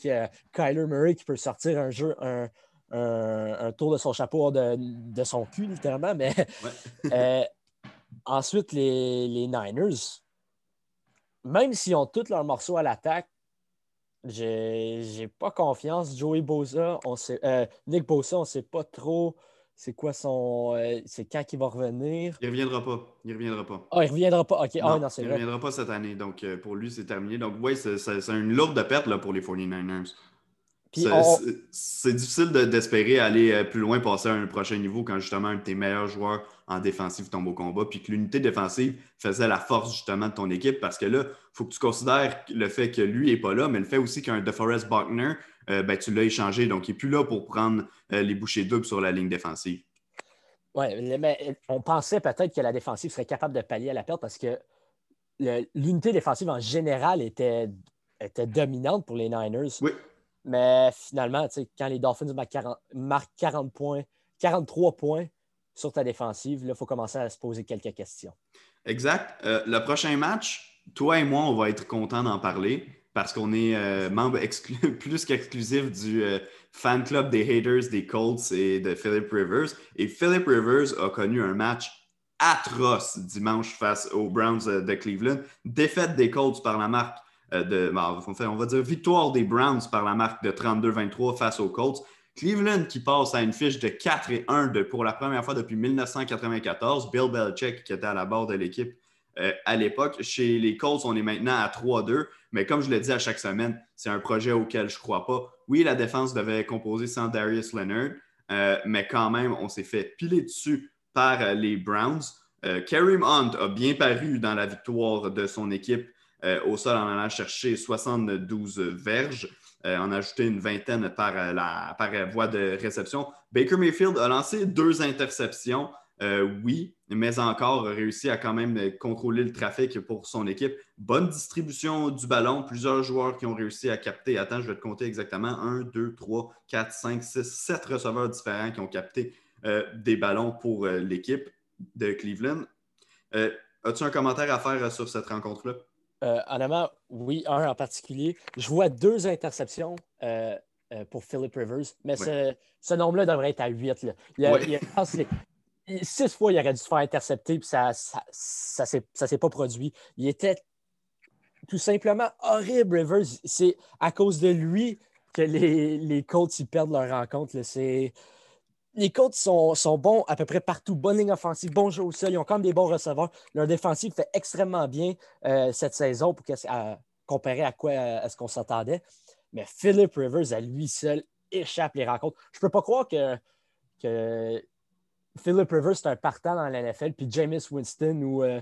Kyler Murray qui peut sortir un jeu, un, un, tour de son chapeau de, de son cul, littéralement. Mais [LAUGHS] euh, ensuite, les, les, Niners, même s'ils ont tous leurs morceaux à l'attaque, j'ai pas confiance. Joey Bosa, on sait, euh, Nick Bosa, on ne sait pas trop c'est quoi son. Euh, c'est quand qu'il va revenir? Il ne reviendra pas. Il reviendra pas. Ah, il reviendra pas. OK. Ah, non, c'est il ne reviendra pas cette année. Donc, pour lui, c'est terminé. Donc, oui, c'est une lourde perte là, pour les 49ers. C'est difficile d'espérer aller euh, plus loin, passer à un prochain niveau quand justement un de tes meilleurs joueurs en défensive tombe au combat, puis que l'unité défensive faisait la force justement de ton équipe, parce que là, il faut que tu considères le fait que lui n'est pas là, mais le fait aussi qu'un DeForest Buckner, euh, ben, tu l'as échangé, donc il n'est plus là pour prendre euh, les bouchées doubles sur la ligne défensive. Oui, mais on pensait peut-être que la défensive serait capable de pallier à la perte parce que l'unité défensive en général était, était dominante pour les Niners. Oui. Mais finalement, quand les Dolphins marquent 40, points, 43 points sur ta défensive, il faut commencer à se poser quelques questions. Exact. Euh, le prochain match, toi et moi, on va être contents d'en parler parce qu'on est euh, membre [LAUGHS] plus qu'exclusif du euh, fan club des haters des Colts et de Philip Rivers. Et Philip Rivers a connu un match atroce dimanche face aux Browns de Cleveland. Défaite des Colts par la marque de, ben, on va dire victoire des Browns par la marque de 32-23 face aux Colts. Cleveland qui passe à une fiche de 4 et 1 pour la première fois depuis 1994. Bill Belichick qui était à la barre de l'équipe euh, à l'époque. Chez les Colts, on est maintenant à 3-2. Mais comme je le dis à chaque semaine, c'est un projet auquel je ne crois pas. Oui, la défense devait composer sans Darius Leonard, euh, mais quand même, on s'est fait piler dessus par les Browns. Kareem Hunt a bien paru dans la victoire de son équipe euh, au sol en allant chercher 72 verges, euh, en ajouter une vingtaine par, euh, la, par voie de réception. Baker Mayfield a lancé deux interceptions, oui, mais encore a réussi à quand même contrôler le trafic pour son équipe. Bonne distribution du ballon, plusieurs joueurs qui ont réussi à capter. Attends, je vais te compter exactement. 1, 2, 3, 4, 5, 6, 7 receveurs différents qui ont capté des ballons pour l'équipe de Cleveland. As-tu un commentaire à faire sur cette rencontre-là? Euh, honnêtement, oui, un en particulier. Je vois deux interceptions euh, euh, pour Philip Rivers, mais ce, nombre-là devrait être à 8. six fois, il aurait dû se faire intercepter, puis ça ne s'est pas produit. Il était tout simplement horrible, Rivers. C'est à cause de lui que les, les Colts perdent leur rencontre. C'est les Colts sont, bons à peu près partout. Bonne ligne offensive, bon jeu au sol. Ils ont quand même des bons receveurs. Leur défensive fait extrêmement bien euh, cette saison pour comparer à quoi est-ce qu'on s'attendait. Mais Philip Rivers, à lui seul, échappe les rencontres. Je ne peux pas croire que, Philip Rivers, c'est un partant dans la NFL, puis James Winston ou euh,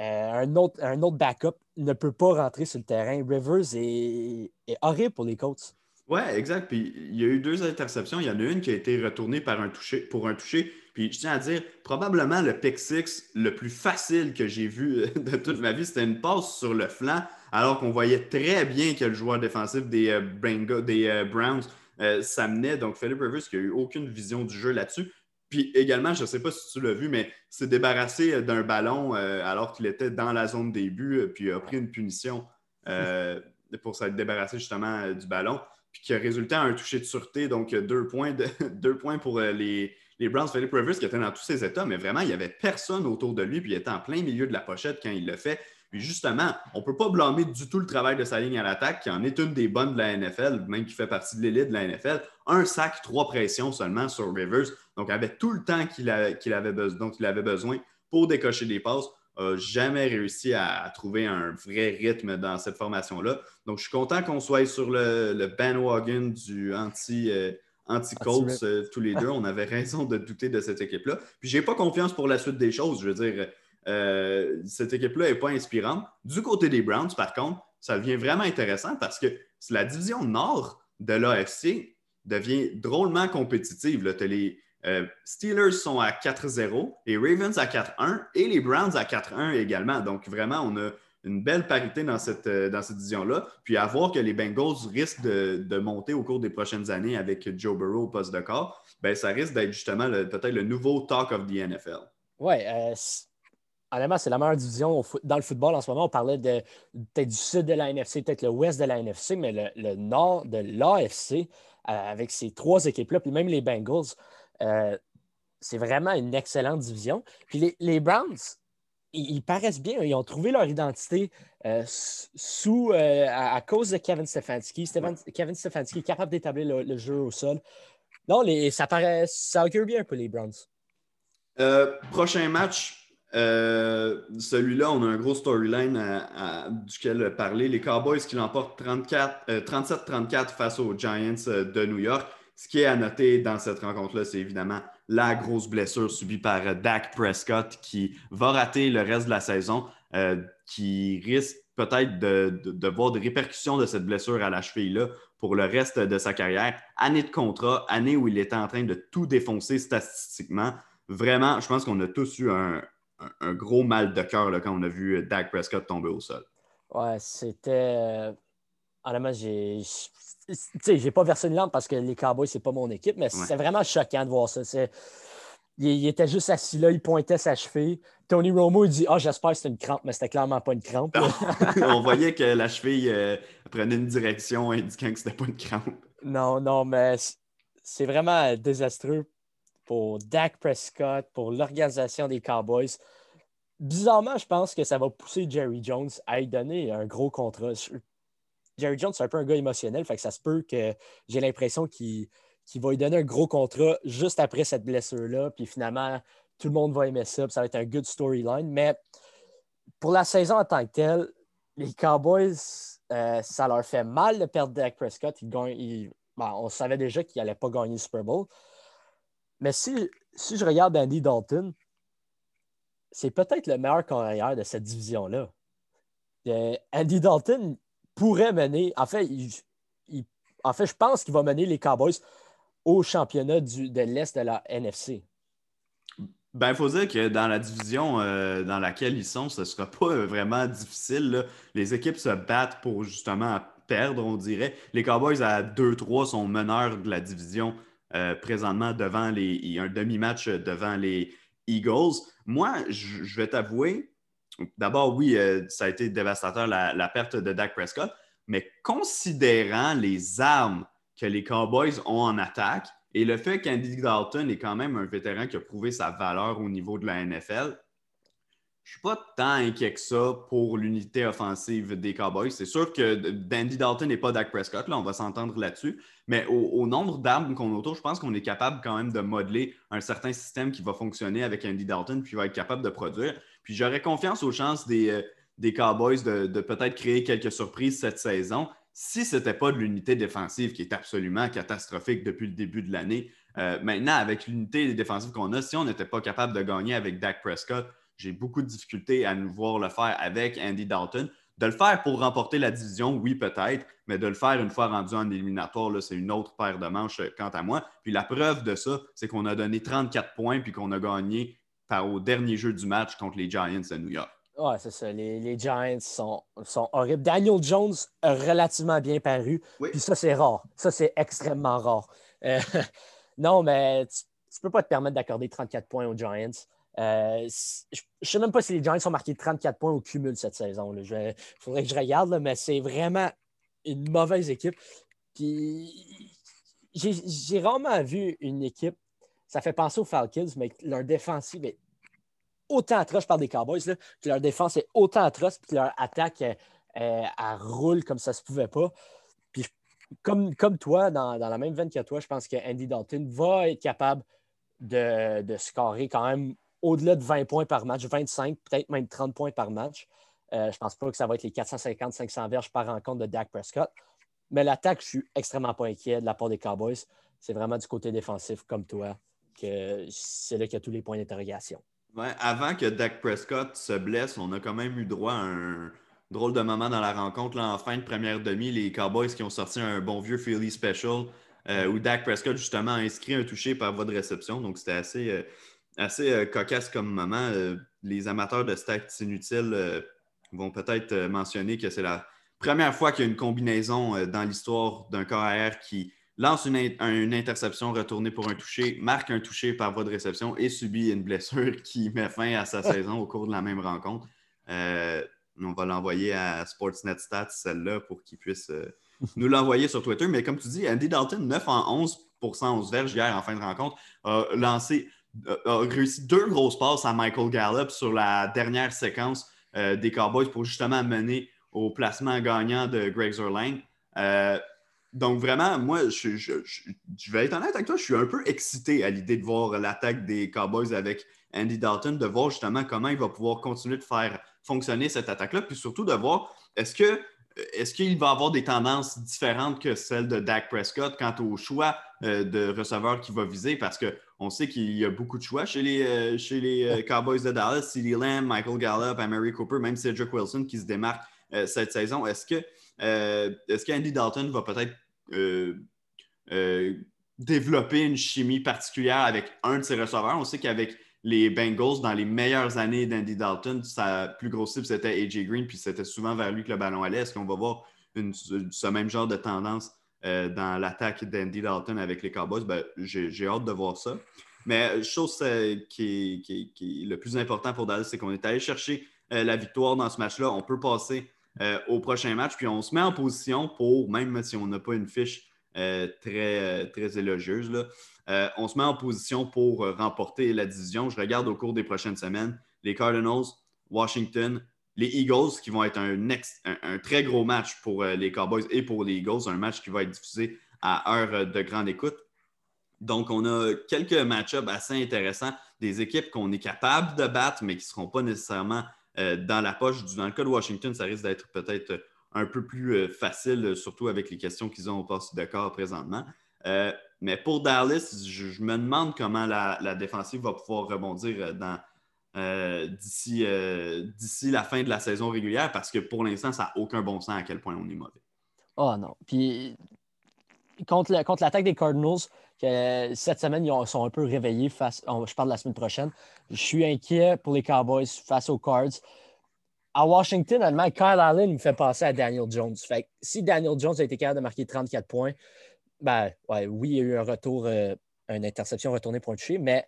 euh, un, autre, un autre backup ne peut pas rentrer sur le terrain. Rivers est, est horrible pour les Colts. Oui, exact. Puis il y a eu deux interceptions. Il y en a une qui a été retournée par un pour un toucher. Puis je tiens à dire, probablement le pick six le plus facile que j'ai vu de toute ma vie, c'était une passe sur le flanc, alors qu'on voyait très bien que le joueur défensif des, euh, des euh, Browns euh, s'amenait. Donc Philip Rivers qui n'a eu aucune vision du jeu là-dessus. Puis également, je ne sais pas si tu l'as vu, mais s'est débarrassé d'un ballon alors qu'il était dans la zone des buts, puis a pris une punition pour s'être débarrassé justement du ballon qui a résulté en un toucher de sûreté. Donc, deux points, [LAUGHS] deux points pour euh, les, les Browns. Philip Rivers qui était dans tous ses états, mais vraiment, il n'y avait personne autour de lui, puis il était en plein milieu de la pochette quand il le fait. Puis justement, on ne peut pas blâmer du tout le travail de sa ligne à l'attaque, qui en est une des bonnes de la NFL, même qui fait partie de l'élite de la NFL. Un sac, trois pressions seulement sur Rivers. Donc, avait tout le temps qu'il avait, besoin, dont il avait besoin pour décocher des passes n'a jamais réussi à, trouver un vrai rythme dans cette formation-là. Donc, je suis content qu'on soit sur le, bandwagon du anti- anti-Colts euh, tous les deux. On avait raison de douter de cette équipe-là. Puis j'ai pas confiance pour la suite des choses. Je veux dire, euh, cette équipe-là n'est pas inspirante. Du côté des Browns, par contre, ça devient vraiment intéressant parce que la division nord de l'AFC devient drôlement compétitive. les euh, Steelers sont à 4-0, les Ravens à 4-1 et les Browns à 4-1 également. Donc vraiment, on a une belle parité dans cette, euh, dans cette division-là. Puis à voir que les Bengals risquent de, monter au cours des prochaines années avec Joe Burrow au poste de corps, ben, ça risque d'être justement peut-être le nouveau talk of the NFL. Oui, euh, honnêtement, c'est la meilleure division dans le football en ce moment. On parlait de, peut-être du sud de la NFC, peut-être le ouest de la NFC, mais le, nord de l'AFC, avec ces trois équipes-là, puis même les Bengals, c'est vraiment une excellente division. Puis les, les Browns, ils, paraissent bien. Ils ont trouvé leur identité euh, sous, euh, à, cause de Kevin Stefanski. Kevin Stefanski est capable d'établir le, jeu au sol. Non, les, ça paraît, ça augure bien pour les Browns. Euh, prochain match, celui-là, on a un gros storyline duquel parler. Les Cowboys qui l'emportent 37-34 face aux Giants de New York. Ce qui est à noter dans cette rencontre-là, c'est évidemment la grosse blessure subie par euh, Dak Prescott qui va rater le reste de la saison, euh, qui risque peut-être de, voir des répercussions de cette blessure à la cheville-là pour le reste de sa carrière. Année de contrat, année où il était en train de tout défoncer statistiquement. Vraiment, je pense qu'on a tous eu un, gros mal de cœur quand on a vu Dak Prescott tomber au sol. Ouais, c'était. Honnêtement, j'ai sais, j'ai pas versé une lampe parce que les Cowboys, c'est pas mon équipe, mais c'est vraiment choquant de voir ça. Il, était juste assis là, il pointait sa cheville. Tony Romo, il dit Ah, j'espère que c'est une crampe, mais c'était clairement pas une crampe. [LAUGHS] [LAUGHS] On voyait que la cheville euh, prenait une direction indiquant que c'était pas une crampe. Non, non, mais c'est vraiment désastreux pour Dak Prescott, pour l'organisation des Cowboys. Bizarrement, je pense que ça va pousser Jerry Jones à lui donner un gros contrat. Jerry Jones, c'est un peu un gars émotionnel, ça se peut que j'ai l'impression qu'il va lui donner un gros contrat juste après cette blessure-là, puis finalement, tout le monde va aimer ça, ça va être un good storyline. Mais pour la saison en tant que telle, les Cowboys, euh, ça leur fait mal de perdre Dak Prescott. on savait déjà qu'il n'allait pas gagner le Super Bowl. Mais si, si je regarde Andy Dalton, c'est peut-être le meilleur carrière de cette division-là. Euh, Andy Dalton, pourrait mener, en fait, en fait je pense qu'il va mener les Cowboys au championnat du, de l'Est de la NFC. Ben, il faut dire que dans la division euh, dans laquelle ils sont, ce ne sera pas vraiment difficile. Les équipes se battent pour justement perdre, on dirait. Les Cowboys à 2-3 sont meneurs de la division euh, présentement devant les. Il un demi-match devant les Eagles. Moi, je vais t'avouer, D'abord, oui, euh, ça a été dévastateur la, perte de Dak Prescott, mais considérant les armes que les Cowboys ont en attaque et le fait qu'Andy Dalton est quand même un vétéran qui a prouvé sa valeur au niveau de la NFL, je ne suis pas tant inquiet que ça pour l'unité offensive des Cowboys. C'est sûr que Dandy Dalton n'est pas Dak Prescott, là, on va s'entendre là-dessus. Mais au, nombre d'armes qu'on a autour, je pense qu'on est capable quand même de modeler un certain système qui va fonctionner avec Andy Dalton puis va être capable de produire. Puis j'aurais confiance aux chances des, euh, des Cowboys de, peut-être créer quelques surprises cette saison si ce n'était pas de l'unité défensive qui est absolument catastrophique depuis le début de l'année. Euh, maintenant, avec l'unité défensive qu'on a, si on n'était pas capable de gagner avec Dak Prescott, j'ai beaucoup de difficultés à nous voir le faire avec Andy Dalton. De le faire pour remporter la division, oui, peut-être, mais de le faire une fois rendu en éliminatoire, c'est une autre paire de manches euh, quant à moi. Puis la preuve de ça, c'est qu'on a donné 34 points puis qu'on a gagné au dernier jeu du match contre les Giants de New York. Oui, c'est ça. Les, Giants sont, sont, horribles. Daniel Jones a relativement bien paru. Puis ça, c'est rare. Ça, c'est extrêmement rare. Euh, [LAUGHS] non, mais tu ne peux pas te permettre d'accorder 34 points aux Giants. Euh, je ne sais même pas si les Giants ont marqué 34 points au cumul cette saison. Il faudrait que je regarde, mais c'est vraiment une mauvaise équipe. Puis j'ai rarement vu une équipe, ça fait penser aux Falcons, mais leur défensive est autant atroce, parle des Cowboys, que leur défense est autant atroce, puis leur attaque elle, roule comme ça se pouvait pas. Puis comme, comme toi, dans, la même veine que toi, je pense que Andy Dalton va être capable de, de scorer quand même au-delà de 20 points par match, 25, peut-être même 30 points par match. Euh, je ne pense pas que ça va être les 450-500 verges par rencontre de Dak Prescott. Mais l'attaque, je suis extrêmement pas inquiet de la part des Cowboys. C'est vraiment du côté défensif, comme toi, que c'est là qu'il y a tous les points d'interrogation. Ouais, avant que Dak Prescott se blesse, on a quand même eu droit à un drôle de moment dans la rencontre. Là, en fin de première demi, les Cowboys qui ont sorti un bon vieux Philly Special euh, où Dak Prescott, justement, a inscrit un touché par voie de réception. Donc, c'était assez, euh, assez euh, cocasse comme moment. les amateurs de stats inutiles vont peut-être mentionner que c'est la première fois qu'il y a une combinaison dans l'histoire d'un corps air qui lance une, interception retournée pour un touché, marque un touché par voie de réception et subit une blessure [LAUGHS] qui met fin à sa [LAUGHS] saison au cours de la même rencontre. on va l'envoyer à Sportsnet Stats, celle-là, pour qu'il puisse nous l'envoyer sur Twitter. Mais comme tu dis, Andy Dalton, 9 en 11 pour 111 verges hier en fin de rencontre, a lancé, a réussi deux grosses passes à Michael Gallup sur la dernière séquence euh, des Cowboys pour justement mener au placement gagnant de Greg Zerline. Donc vraiment, moi, je, vais être honnête avec toi, je suis un peu excité à l'idée de voir l'attaque des Cowboys avec Andy Dalton, de voir justement comment il va pouvoir continuer de faire fonctionner cette attaque-là, puis surtout de voir est-ce que est-ce qu'il va avoir des tendances différentes que celles de Dak Prescott quant au choix euh, de receveur qu'il va viser? Parce qu'on sait qu'il y a beaucoup de choix chez les, euh, chez les euh, Cowboys de Dallas. CeeDee Lamb, Michael Gallup, Mary Cooper, même Cedric Wilson qui se démarque cette saison. Est-ce que est-ce qu'Andy Dalton va peut-être développer une chimie particulière avec un de ses receveurs? On sait qu'avec les Bengals, dans les meilleures années d'Andy Dalton, sa plus grosse cible, c'était AJ Green, puis c'était souvent vers lui que le ballon allait. Est-ce qu'on va voir ce même genre de tendance euh, dans l'attaque d'Andy Dalton avec les Cowboys? Ben, j'ai hâte de voir ça. Mais chose euh, qui, est, le plus important pour Dallas, c'est qu'on est allé chercher euh, la victoire dans ce match-là. On peut passer au prochain match, puis on se met en position pour, même si on n'a pas une fiche très, très élogieuse, euh, on se met en position pour euh, remporter la division. Je regarde au cours des prochaines semaines les Cardinals, Washington, les Eagles, qui vont être un, très gros match pour euh, les Cowboys et pour les Eagles, un match qui va être diffusé à heure de grande écoute. Donc, on a quelques match-ups assez intéressants, des équipes qu'on est capable de battre, mais qui ne seront pas nécessairement dans la poche. Dans le cas de Washington, ça risque d'être peut-être un peu plus facile, surtout avec les questions qu'ils ont au poste de corps présentement. Mais pour Dallas, je, me demande comment la, défensive va pouvoir rebondir euh, euh, euh, d'ici, la fin de la saison régulière parce que pour l'instant, ça n'a aucun bon sens à quel point on est mauvais. Oh non. Puis contre, l'attaque des Cardinals, cette semaine, ils sont un peu réveillés face. je parle de la semaine prochaine. Je suis inquiet pour les Cowboys face aux Cards. À Washington, allemand, Kyle Allen me fait passer à Daniel Jones. Si Daniel Jones a été capable de marquer 34 points, ben, oui, il y a eu un retour, euh, une interception retournée pour un toucher, mais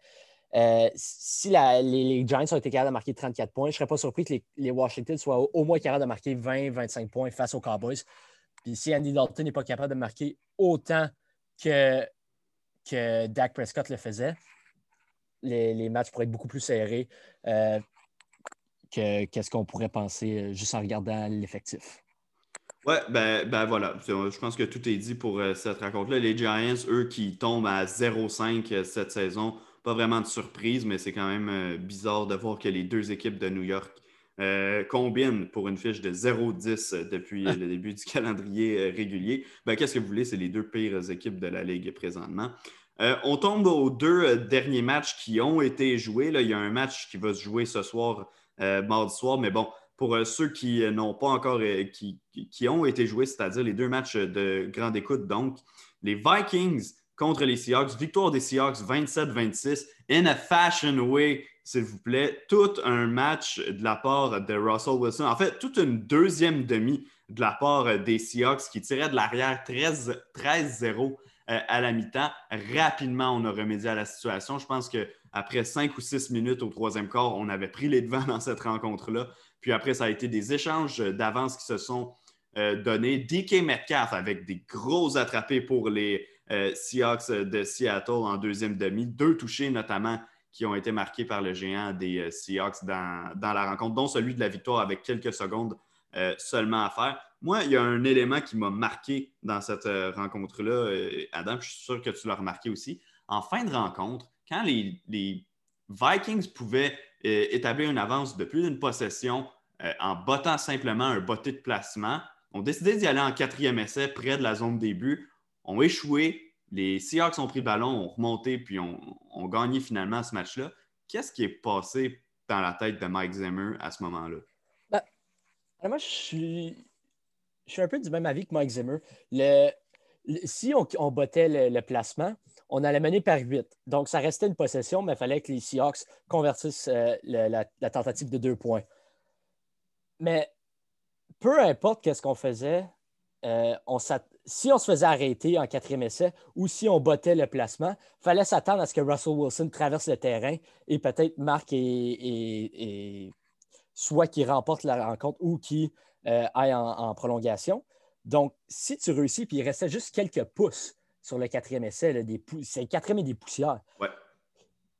euh, si les, Giants ont été capables de marquer 34 points, je ne serais pas surpris que les, Washington soient au, moins capables de marquer 20-25 points face aux Cowboys. Puis si Andy Dalton n'est pas capable de marquer autant que Dak Prescott le faisait, les, matchs pourraient être beaucoup plus serrés euh, que qu'est-ce qu'on pourrait penser juste en regardant l'effectif? Ouais, ben, ben voilà. Je pense que tout est dit pour euh, cette rencontre-là. Les Giants, eux, qui tombent à 0-5 euh, cette saison, pas vraiment de surprise, mais c'est quand même euh, bizarre de voir que les deux équipes de New York combinent pour une fiche de 0-10 depuis le [LAUGHS] début du calendrier régulier. Ben, Qu'est-ce que vous voulez? C'est les deux pires équipes de la Ligue présentement. On tombe aux deux derniers matchs qui ont été joués. Il y a un match qui va se jouer ce soir, mardi soir, mais bon, pour euh, ceux qui euh, n'ont pas encore, euh, qui, ont été joués, c'est-à-dire les deux matchs de grande écoute. Donc, les Vikings contre les Seahawks, victoire des Seahawks 27-26, in a fashion way, s'il vous plaît. Tout un match de la part de Russell Wilson. En fait, toute une deuxième demi de la part des Seahawks qui tirait de l'arrière 13-0 à la mi-temps. Rapidement, on a remédié à la situation. Je pense qu'après cinq ou six minutes au troisième quart, on avait pris les devants [LAUGHS] dans cette rencontre-là. Puis après, ça a été des échanges d'avance qui se sont euh, donnés. DK Metcalf avec des gros attrapés pour les euh, Seahawks de Seattle en deuxième demi. Deux touchés notamment qui ont été marqués par le géant des euh, Seahawks dans, la rencontre, dont celui de la victoire avec quelques secondes seulement à faire. Moi, il y a un élément qui m'a marqué dans cette rencontre-là, Adam, je suis sûr que tu l'as remarqué aussi. En fin de rencontre, quand les Vikings pouvaient euh, établir une avance de plus d'une possession euh, en bottant simplement un botté de placement. On décidé d'y aller en quatrième essai près de la zone début. On échoué. Les Seahawks ont pris le ballon, ont remonté, puis ont, gagné finalement ce match-là. Qu'est-ce qui est passé dans la tête de Mike Zimmer à ce moment-là? Ben, moi, je suis, un peu du même avis que Mike Zimmer. Si on, bottait le, placement, on allait mener par 8. Donc, ça restait une possession, mais il fallait que les Seahawks convertissent euh, la, tentative de deux points. Mais peu importe ce qu'on faisait, euh, si on se faisait arrêter en quatrième essai ou si on bottait le placement, il fallait s'attendre à ce que Russell Wilson traverse le terrain et peut-être marque et, soit qu'il remporte la rencontre ou qu'il euh, aille en, prolongation. Donc, si tu réussis, puis il restait juste quelques pouces sur le quatrième essai, c'est le quatrième et des poussières.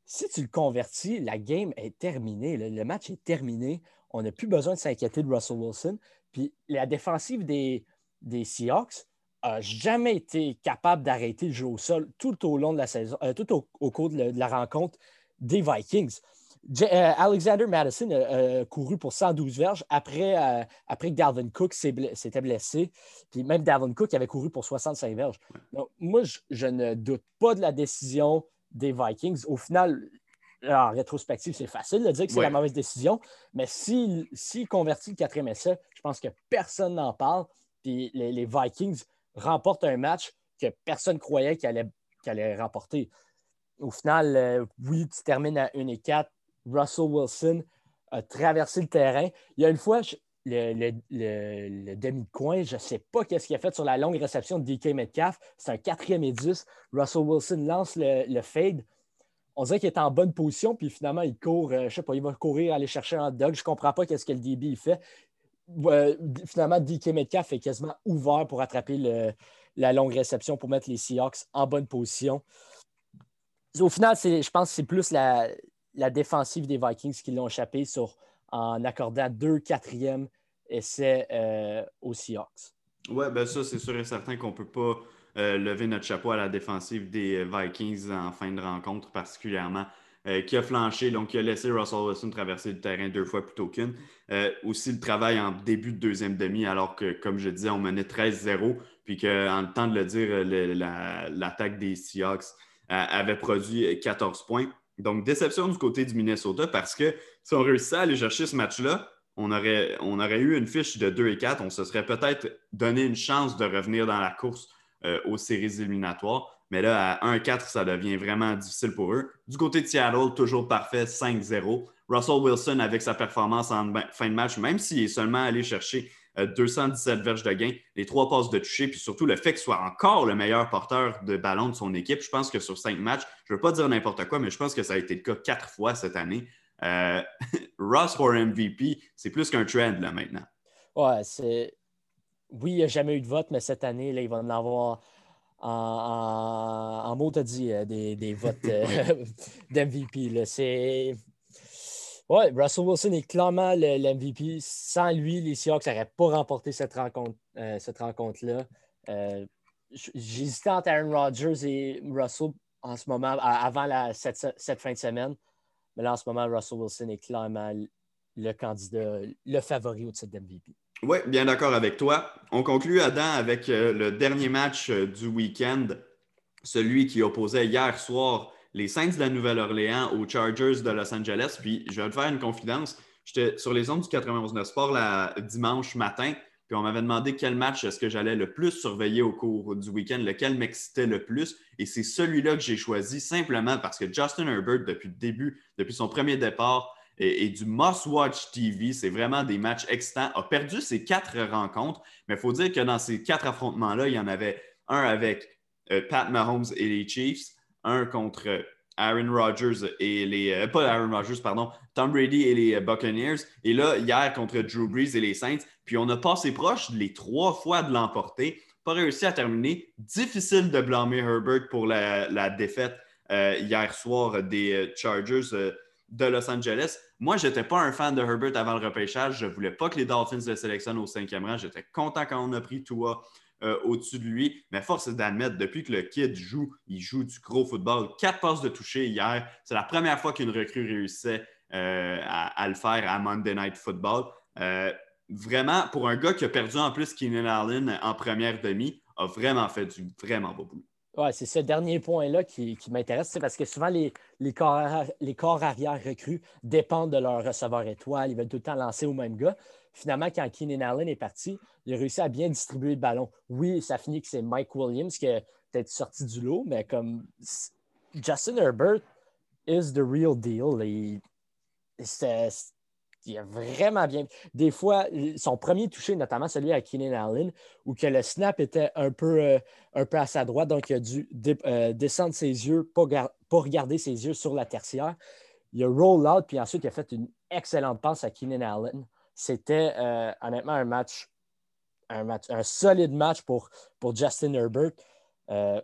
Si tu le convertis, la game est terminée. Le match est terminé. On n'a plus besoin de s'inquiéter de Russell Wilson. Puis la défensive des, des Seahawks n'a jamais été capable d'arrêter le jeu au sol tout au long de la saison, euh, tout au, cours de, la rencontre des Vikings. Euh, Alexander Madison a, couru pour 112 verges après, euh, après que Dalvin Cook s'était blessé. Puis même Dalvin Cook avait couru pour 65 verges. Donc, moi, je, ne doute pas de la décision des Vikings. Au final, en rétrospective, c'est facile de dire que c'est la mauvaise décision, mais s'il si, convertit le quatrième essai, je pense que personne n'en parle. Puis les, Vikings remportent un match que personne croyait qu'ils allaient, allait remporter. Au final, euh, oui, tu termines à 1 et 4. Russell Wilson a traversé le terrain. Il y a une fois, le, demi-coin, je ne sais pas qu'est-ce qu'il a fait sur la longue réception de DK Metcalf. C'est un quatrième et 10. Russell Wilson lance le, fade. On dirait qu'il est en bonne position, puis finalement, il court, euh, je sais pas, il va courir, aller chercher un dog. Je ne comprends pas qu'est-ce que le DB fait. finalement, DK Metcalf est quasiment ouvert pour attraper la longue réception pour mettre les Seahawks en bonne position. Au final, je pense que c'est plus la, la défensive des Vikings qui l'ont échappé en accordant deux quatrièmes essais euh, aux Seahawks. Oui, ben ça, c'est sûr et certain qu'on ne peut pas euh, lever notre chapeau à la défensive des Vikings en fin de rencontre, particulièrement, euh, qui a flanché, donc qui a laissé Russell Wilson traverser le terrain deux fois plutôt qu'une. aussi le travail en début de deuxième demi, alors que, comme je disais, on menait 13-0, puis qu'en temps de le dire, l'attaque des Seahawks avait produit 14 points. Donc, déception du côté du Minnesota parce que si on réussissait à aller chercher ce match-là, on aurait, on aurait eu une fiche de 2 et 4. On se serait peut-être donné une chance de revenir dans la course euh, aux séries éliminatoires. Mais là, à 1-4, ça devient vraiment difficile pour eux. Du côté de Seattle, toujours parfait, 5-0. Russell Wilson, avec sa performance en fin de match, même s'il est seulement allé chercher 217 euh, verges de gain, les trois passes de toucher, puis surtout le fait qu'il soit encore le meilleur porteur de ballon de son équipe. Je pense que sur cinq matchs, je ne veux pas dire n'importe quoi, mais je pense que ça a été le cas quatre fois cette année. Euh, [LAUGHS] Ross for MVP, c'est plus qu'un trend là maintenant. Ouais, c'est. Oui, il n'y a jamais eu de vote, mais cette année, là, il va en avoir en, en, mot, dit, euh, des, des votes [LAUGHS] [LAUGHS] d'MVP. C'est oui, Russell Wilson est clairement l'MVP. Sans lui, les Seahawks n'auraient pas remporté cette rencontre, euh, cette rencontre-là. Euh, j'hésitais entre Aaron Rodgers et Russell en ce moment, avant la, cette, fin de semaine. Mais là, en ce moment, Russell Wilson est clairement le candidat, le favori au titre d'MVP. Oui, bien d'accord avec toi. On conclut, Adam, avec euh, le dernier match du week-end, celui qui opposait hier soir les Saints de la Nouvelle-Orléans aux Chargers de Los Angeles. Puis je vais te faire une confidence. J'étais sur les ondes du 91 Sport la, dimanche matin, puis on m'avait demandé quel match est-ce que j'allais le plus surveiller au cours du week-end, lequel m'excitait le plus. Et c'est celui-là que j'ai choisi simplement parce que Justin Herbert, depuis le début, depuis son premier départ, et, du Must Watch TV. C'est vraiment des matchs excitants. A perdu ses quatre rencontres, mais il faut dire que dans ces quatre affrontements-là, il y en avait un avec euh, Pat Mahomes et les Chiefs, un contre Aaron Rodgers et les. Euh, pas Aaron Rodgers, pardon, Tom Brady et les euh, Buccaneers. Et là, hier contre Drew Brees et les Saints. Puis on a passé proche les trois fois de l'emporter. Pas réussi à terminer. Difficile de blâmer Herbert pour la, défaite euh, hier soir des Chargers de Los Angeles. Moi, je n'étais pas un fan de Herbert avant le repêchage. Je ne voulais pas que les Dolphins le sélectionnent au cinquième rang. J'étais content quand on a pris Tua au-dessus de lui. Mais force est d'admettre, depuis que le kid joue, il joue du gros football. Quatre passes de toucher hier. C'est la première fois qu'une recrue réussissait à, le faire à Monday Night Football. vraiment, pour un gars qui a perdu en plus Keenan Allen en première demi, a vraiment fait du vraiment beau boulot. Oui, c'est ce dernier point-là qui, m'intéresse, parce que souvent les, les, corps, les corps arrière recrues dépendent de leur receveur étoile. Ils veulent tout le temps lancer au même gars. Finalement, quand Keenan Allen est parti, il a réussi à bien distribuer le ballon. Oui, ça finit que c'est Mike Williams qui est peut-être sorti du lot, mais comme Justin Herbert is the real deal. c'est il a vraiment bien. Des fois, son premier touché, notamment celui à Keenan Allen, où que le snap était un peu, euh, un peu à sa droite, donc il a dû euh, descendre ses yeux, pas, regarder ses yeux sur la tertiaire. Il a roll out, puis ensuite il a fait une excellente passe à Keenan Allen. C'était euh, honnêtement un match, un match, un solide match pour, pour Justin Herbert.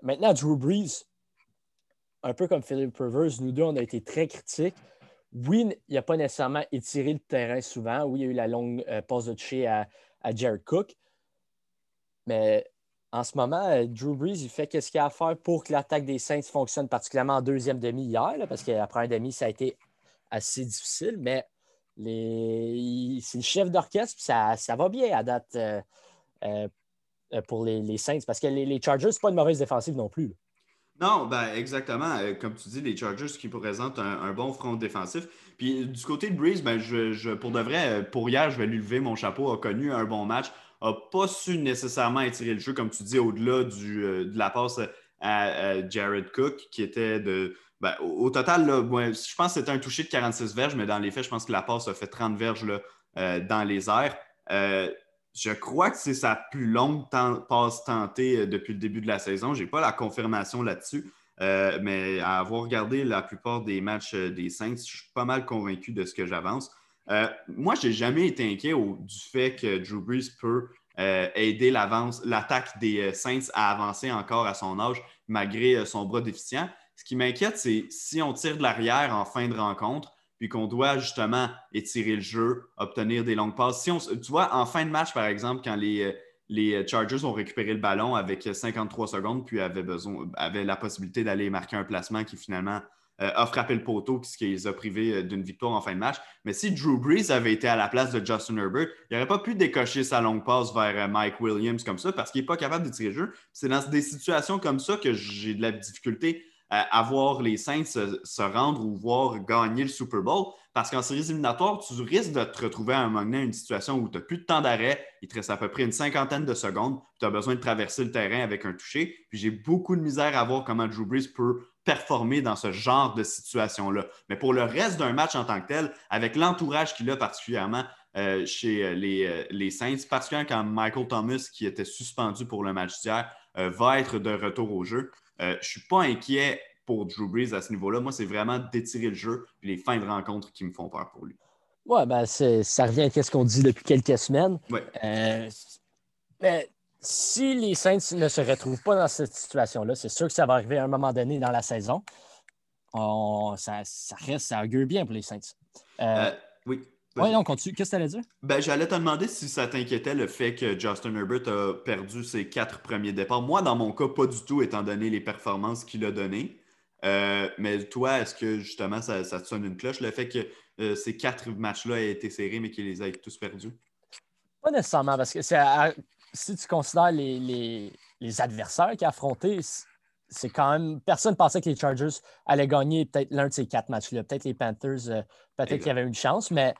maintenant, Drew Brees, un peu comme Philip Rivers, nous deux, on a été très critiques oui, il n'a pas nécessairement étiré le terrain souvent. Oui, il y a eu la longue euh, passe de toucher à, Jared Cook. Mais en ce moment, euh, Drew Brees, il fait ce qu'il a à faire pour que l'attaque des Saints fonctionne, particulièrement en deuxième demi hier, parce que première demi, ça a été assez difficile, mais c'est le chef d'orchestre, ça, ça va bien à date euh, pour les, Saints, parce que les, Chargers, ce pas une mauvaise défensive non plus. Non, ben exactement. Euh, comme tu dis, les Chargers qui présentent un, bon front défensif. Puis du côté de Breeze, ben, pour de vrai, euh, pour hier, je vais lui lever mon chapeau, a connu un bon match, a pas su nécessairement étirer le jeu, comme tu dis, au-delà du, euh, de la passe à, Jared Cook, qui était de. Ben, au, total, je pense que c'était un touché de 46 verges, mais dans les faits, je pense que la passe a fait 30 verges là, dans les airs. Je crois que c'est sa plus longue passe tentée euh, depuis le début de la saison. Je n'ai pas la confirmation là-dessus, euh, mais à avoir regardé la plupart des matchs euh, des Saints, je suis pas mal convaincu de ce que j'avance. moi, je n'ai jamais été inquiet du fait que Drew Brees peut aider l'attaque des Saints à avancer encore à son âge malgré son bras déficient. Ce qui m'inquiète, c'est si on tire de l'arrière en fin de rencontre, puis qu'on doit justement étirer le jeu, obtenir des longues passes. Si on, tu vois, en fin de match, par exemple, quand les, euh, les Chargers ont récupéré le ballon avec 53 secondes, puis avaient, besoin, avaient la possibilité d'aller marquer un placement qui finalement euh, a frappé le poteau, ce qui les a euh, d'une victoire en fin de match. Mais si Drew Brees avait été à la place de Justin Herbert, il n'aurait pas pu décocher sa longue passe vers Mike Williams comme ça parce qu'il n'est pas capable d'étirer le jeu. C'est dans des situations comme ça que j'ai de la difficulté à voir les Saints se, rendre ou voir gagner le Super Bowl. Parce qu'en séries éliminatoires, tu risques de te retrouver à un moment donné une situation où tu n'as plus de temps d'arrêt, il te reste à peu près une cinquantaine de secondes, tu as besoin de traverser le terrain avec un toucher. Puis j'ai beaucoup de misère à voir comment Drew Brees peut performer dans ce genre de situation-là. Mais pour le reste d'un match en tant que tel, avec l'entourage qu'il a particulièrement euh, chez euh, les, euh, les, Saints, particulièrement quand Michael Thomas, qui était suspendu pour le match d'hier, va être de retour au jeu. Euh, je ne suis pas inquiet pour Drew Brees à ce niveau-là. Moi, c'est vraiment d'étirer le jeu et les fins de rencontre qui me font peur pour lui. Oui, ben ça revient à ce qu'on dit depuis quelques semaines. Euh, mais si les Saints ne se retrouvent pas dans cette situation-là, c'est sûr que ça va arriver à un moment donné dans la saison. ça, reste, ça augure bien pour les Saints. Euh, oui. Oui, on continue. Qu'est-ce que tu allais dire? Ben, j'allais te demander si ça t'inquiétait le fait que Justin Herbert a perdu ses quatre premiers départs. Moi, dans mon cas, pas du tout, étant donné les performances qu'il a données. Euh, mais toi, est-ce que justement ça, te sonne une cloche, le fait que euh, ces quatre matchs-là aient été serrés, mais qu'il les ait tous perdus? Pas nécessairement, parce que si tu considères les, adversaires qu'il a affrontés, c'est quand même. Personne ne pensait que les Chargers allaient gagner peut-être l'un de ces quatre matchs-là. Peut-être les Panthers, euh, peut-être qu'il y avait une chance, mais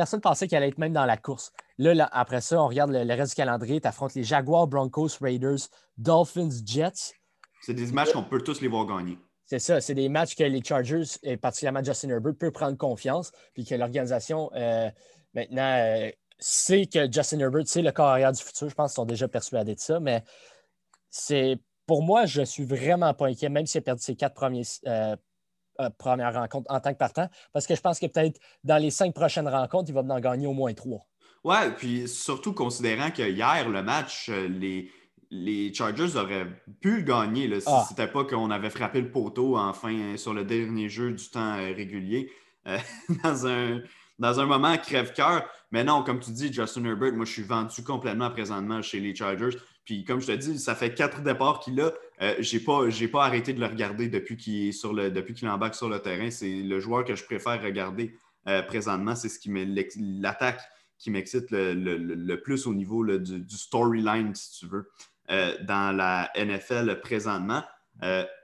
personne pensait qu'elle allait être même dans la course. Là, après ça, on regarde le, reste du calendrier. Tu affrontes les Jaguars, Broncos, Raiders, Dolphins, Jets. C'est des matchs qu'on peut tous les voir gagner. C'est ça, c'est des matchs que les Chargers, et particulièrement Justin Herbert, peut prendre confiance, puis que l'organisation, euh, maintenant, euh, sait que Justin Herbert, c'est le carrière du futur. Je pense qu'ils sont déjà persuadés de ça, mais c'est pour moi, je ne suis vraiment pas inquiet, même s'il a perdu ses quatre premiers, euh, euh, première rencontre en tant que partant, parce que je pense que peut-être dans les cinq prochaines rencontres, il va en gagner au moins trois. Ouais, puis surtout considérant que hier, le match, euh, les, les Chargers auraient pu gagner là, si ah. c'était pas qu'on avait frappé le poteau enfin sur le dernier jeu du temps euh, régulier [LAUGHS] dans, un, dans un moment crève-cœur. Mais non, comme tu dis, Justin Herbert, moi, je suis vendu complètement présentement chez les Chargers. Puis, comme je te dis, ça fait quatre départs qu'il a. Euh, je n'ai pas, pas, arrêté de le regarder depuis qu'il sur le, depuis qu'il embarque sur le terrain. C'est le joueur que je préfère regarder euh, présentement. C'est ce qui l'attaque qui m'excite le, plus au niveau du, storyline, si tu veux, euh, dans la NFL présentement.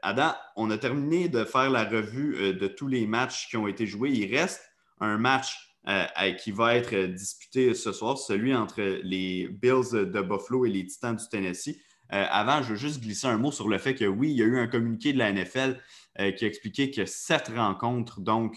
Adam, on a terminé de faire la revue de tous les matchs qui ont été joués. Il reste un match euh, qui va être disputé ce soir, celui entre les Bills de Buffalo et les Titans du Tennessee. Euh, avant, je veux juste glisser un mot sur le fait que oui, il y a eu un communiqué de la NFL euh, qui a expliqué que sept rencontres, donc,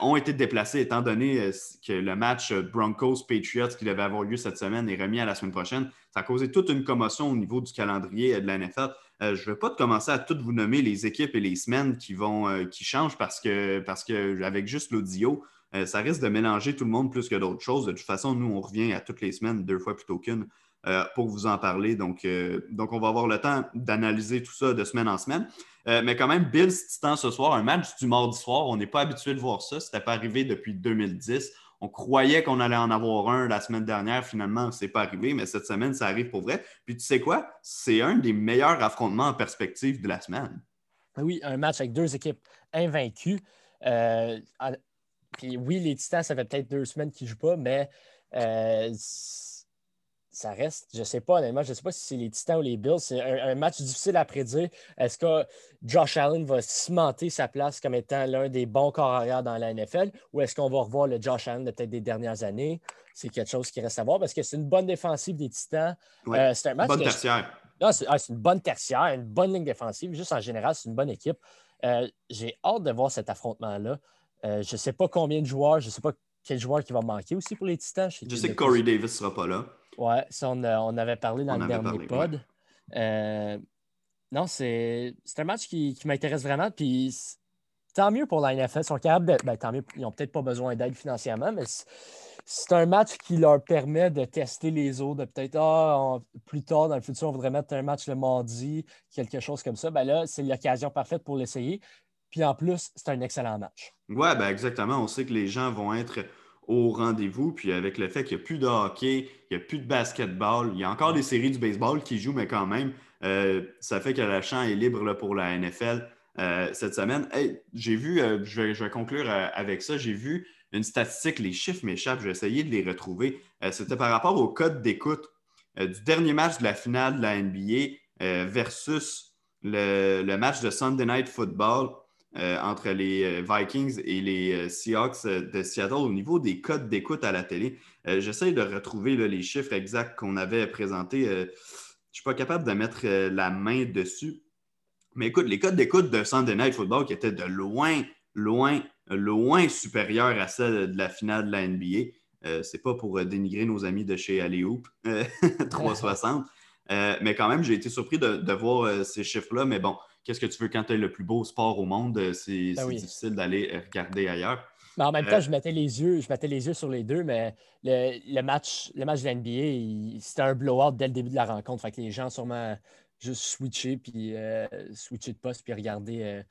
ont été déplacées étant donné que le match Broncos-Patriots qui devait avoir lieu cette semaine est remis à la semaine prochaine. Ça a causé toute une commotion au niveau du calendrier de la NFL. je ne vais pas commencer à toutes vous nommer les équipes et les semaines qui vont qui changent parce que parce que avec juste l'audio, euh, ça risque de mélanger tout le monde plus que d'autres choses. De toute façon, nous, on revient à toutes les semaines, deux fois plutôt qu'une, euh, pour vous en parler. Donc, euh, donc, on va avoir le temps d'analyser tout ça de semaine en semaine. mais quand même, Bills Titan ce soir, un match du mardi soir. On n'est pas habitué de voir ça. Ce n'était pas arrivé depuis 2010. On croyait qu'on allait en avoir un la semaine dernière. Finalement, ce n'est pas arrivé, mais cette semaine, ça arrive pour vrai. Puis tu sais quoi? C'est un des meilleurs affrontements en perspective de la semaine. Oui, un match avec deux équipes invaincues oui, les Titans, ça fait peut-être deux semaines qu'ils ne jouent pas, mais euh, ça reste, je ne sais pas, honnêtement, je ne sais pas si c'est les Titans ou les Bills. C'est un, match difficile à prédire. Est-ce que Josh Allen va cimenter sa place comme étant l'un des bons corps arrière dans la NFL ou est-ce qu'on va revoir le Josh Allen de peut-être des dernières années? C'est quelque chose qui reste à voir parce que c'est une bonne défensive des Titans. Euh, c'est un match. Bonne tertiaire. Ah, c'est une bonne tertiaire, une bonne ligne défensive. Juste en général, c'est une bonne équipe. Euh, j'ai hâte de voir cet affrontement-là. Euh, je ne sais pas combien de joueurs, je ne sais pas quel joueur qui va manquer aussi pour les Titans. Je sais, que Corey Davis ne sera pas là. Oui, ça, on, avait parlé dans le dernier pod. Euh, non, c'est un match qui, m'intéresse vraiment. Puis tant mieux pour la NFL. Ils sont capables de. Ben, tant mieux, ils n'ont peut-être pas besoin d'aide financièrement, mais c'est un match qui leur permet de tester les autres, de peut-être ah, plus tard dans le futur, on voudrait mettre un match le mardi, quelque chose comme ça. Ben là, c'est l'occasion parfaite pour l'essayer. Puis en plus, c'est un excellent match. Oui, ben exactement. On sait que les gens vont être au rendez-vous. Puis avec le fait qu'il n'y a plus de hockey, il n'y a plus de basketball, il y a encore des séries du baseball qui jouent, mais quand même, euh, ça fait que le champ est libre pour la NFL euh, cette semaine. j'ai vu, euh, je, vais, conclure avec ça, j'ai vu une statistique, les chiffres m'échappent, je vais essayer de les retrouver. C'était par rapport au code d'écoute du dernier match de la finale de la NBA versus le match de Sunday Night Football. Euh, entre les euh, Vikings et les euh, Seahawks de Seattle au niveau des codes d'écoute à la télé. J'essaie de retrouver les chiffres exacts qu'on avait présentés. je ne suis pas capable de mettre la main dessus. Mais écoute, les codes d'écoute de Sunday Night Football qui étaient de loin, loin, loin supérieurs à celles de la finale de la NBA. Ce n'est pas pour dénigrer nos amis de chez Alleyhoop 360. [LAUGHS] mais quand même, j'ai été surpris de voir ces chiffres-là. Mais bon, qu'est-ce que tu veux quand tu as le plus beau sport au monde? Euh, c'est ben difficile d'aller euh, regarder ailleurs. Mais en même temps, euh, je mettais les yeux, je mettais les yeux sur les deux, mais le, match, le match de l'NBA, c'était un blowout dès le début de la rencontre. Fait que les gens sûrement juste switcher puis switcher de poste puis regarder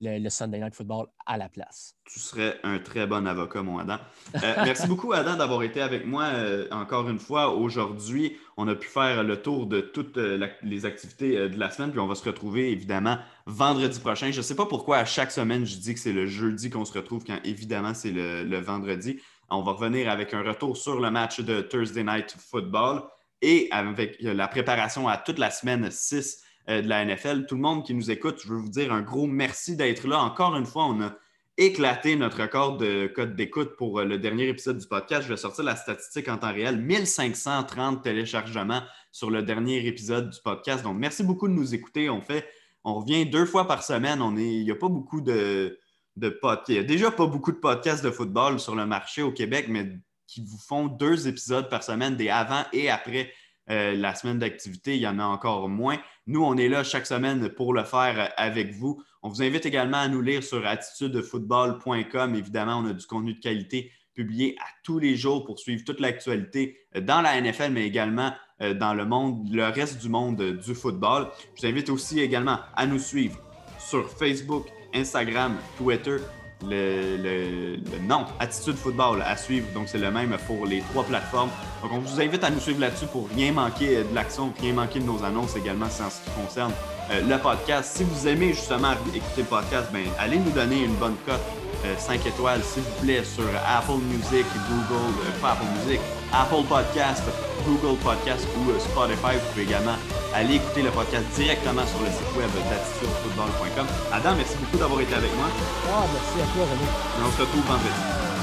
le, Sunday Night Football à la place. Tu serais un très bon avocat, mon Adam. Euh, [LAUGHS] merci beaucoup, Adam, d'avoir été avec moi euh, encore une fois. Aujourd'hui, on a pu faire le tour de toutes euh, les activités de la semaine, puis on va se retrouver évidemment vendredi prochain. Je ne sais pas pourquoi à chaque semaine, je dis que c'est le jeudi qu'on se retrouve, quand évidemment c'est le, le vendredi. On va revenir avec un retour sur le match de Thursday Night Football et avec la préparation à toute la semaine 6 euh, de la NFL. Tout le monde qui nous écoute, je veux vous dire un gros merci d'être là. Encore une fois, on a éclaté notre record de code d'écoute pour euh, le dernier épisode du podcast. Je vais sortir la statistique en temps réel. 1530 téléchargements sur le dernier épisode du podcast. Donc, merci beaucoup de nous écouter. On fait, on revient deux fois par semaine. On il n'y a pas beaucoup de, de podcasts. Il n'y a déjà pas beaucoup de podcasts de football sur le marché au Québec, mais qui vous font deux épisodes par semaine, des avant et après euh, la semaine d'activité, il y en a encore moins. Nous, on est là chaque semaine pour le faire avec vous. On vous invite également à nous lire sur attitudefootball.com. Évidemment, on a du contenu de qualité publié à tous les jours pour suivre toute l'actualité dans la NFL, mais également euh, dans le monde, le reste du monde du football. Je vous invite aussi également à nous suivre sur Facebook, Instagram, Twitter le, nom Attitude Football à suivre. Donc, c'est le même pour les trois plateformes. Donc, on vous invite à nous suivre là-dessus pour rien manquer de l'action, rien manquer de nos annonces également, c'est en ce qui concerne euh, le podcast. Si vous aimez justement écouter le podcast, ben, allez nous donner une bonne cote 5 euh, étoiles, s'il vous plaît, sur Apple Music, Google, euh, pas Apple Music, Apple Podcast, Google Podcast ou Spotify. Vous pouvez également aller écouter le podcast directement sur le site web d'attitudefootball.com. Adam, merci beaucoup d'avoir été avec moi. Ah, merci à toi, René. on se retrouve vendredi.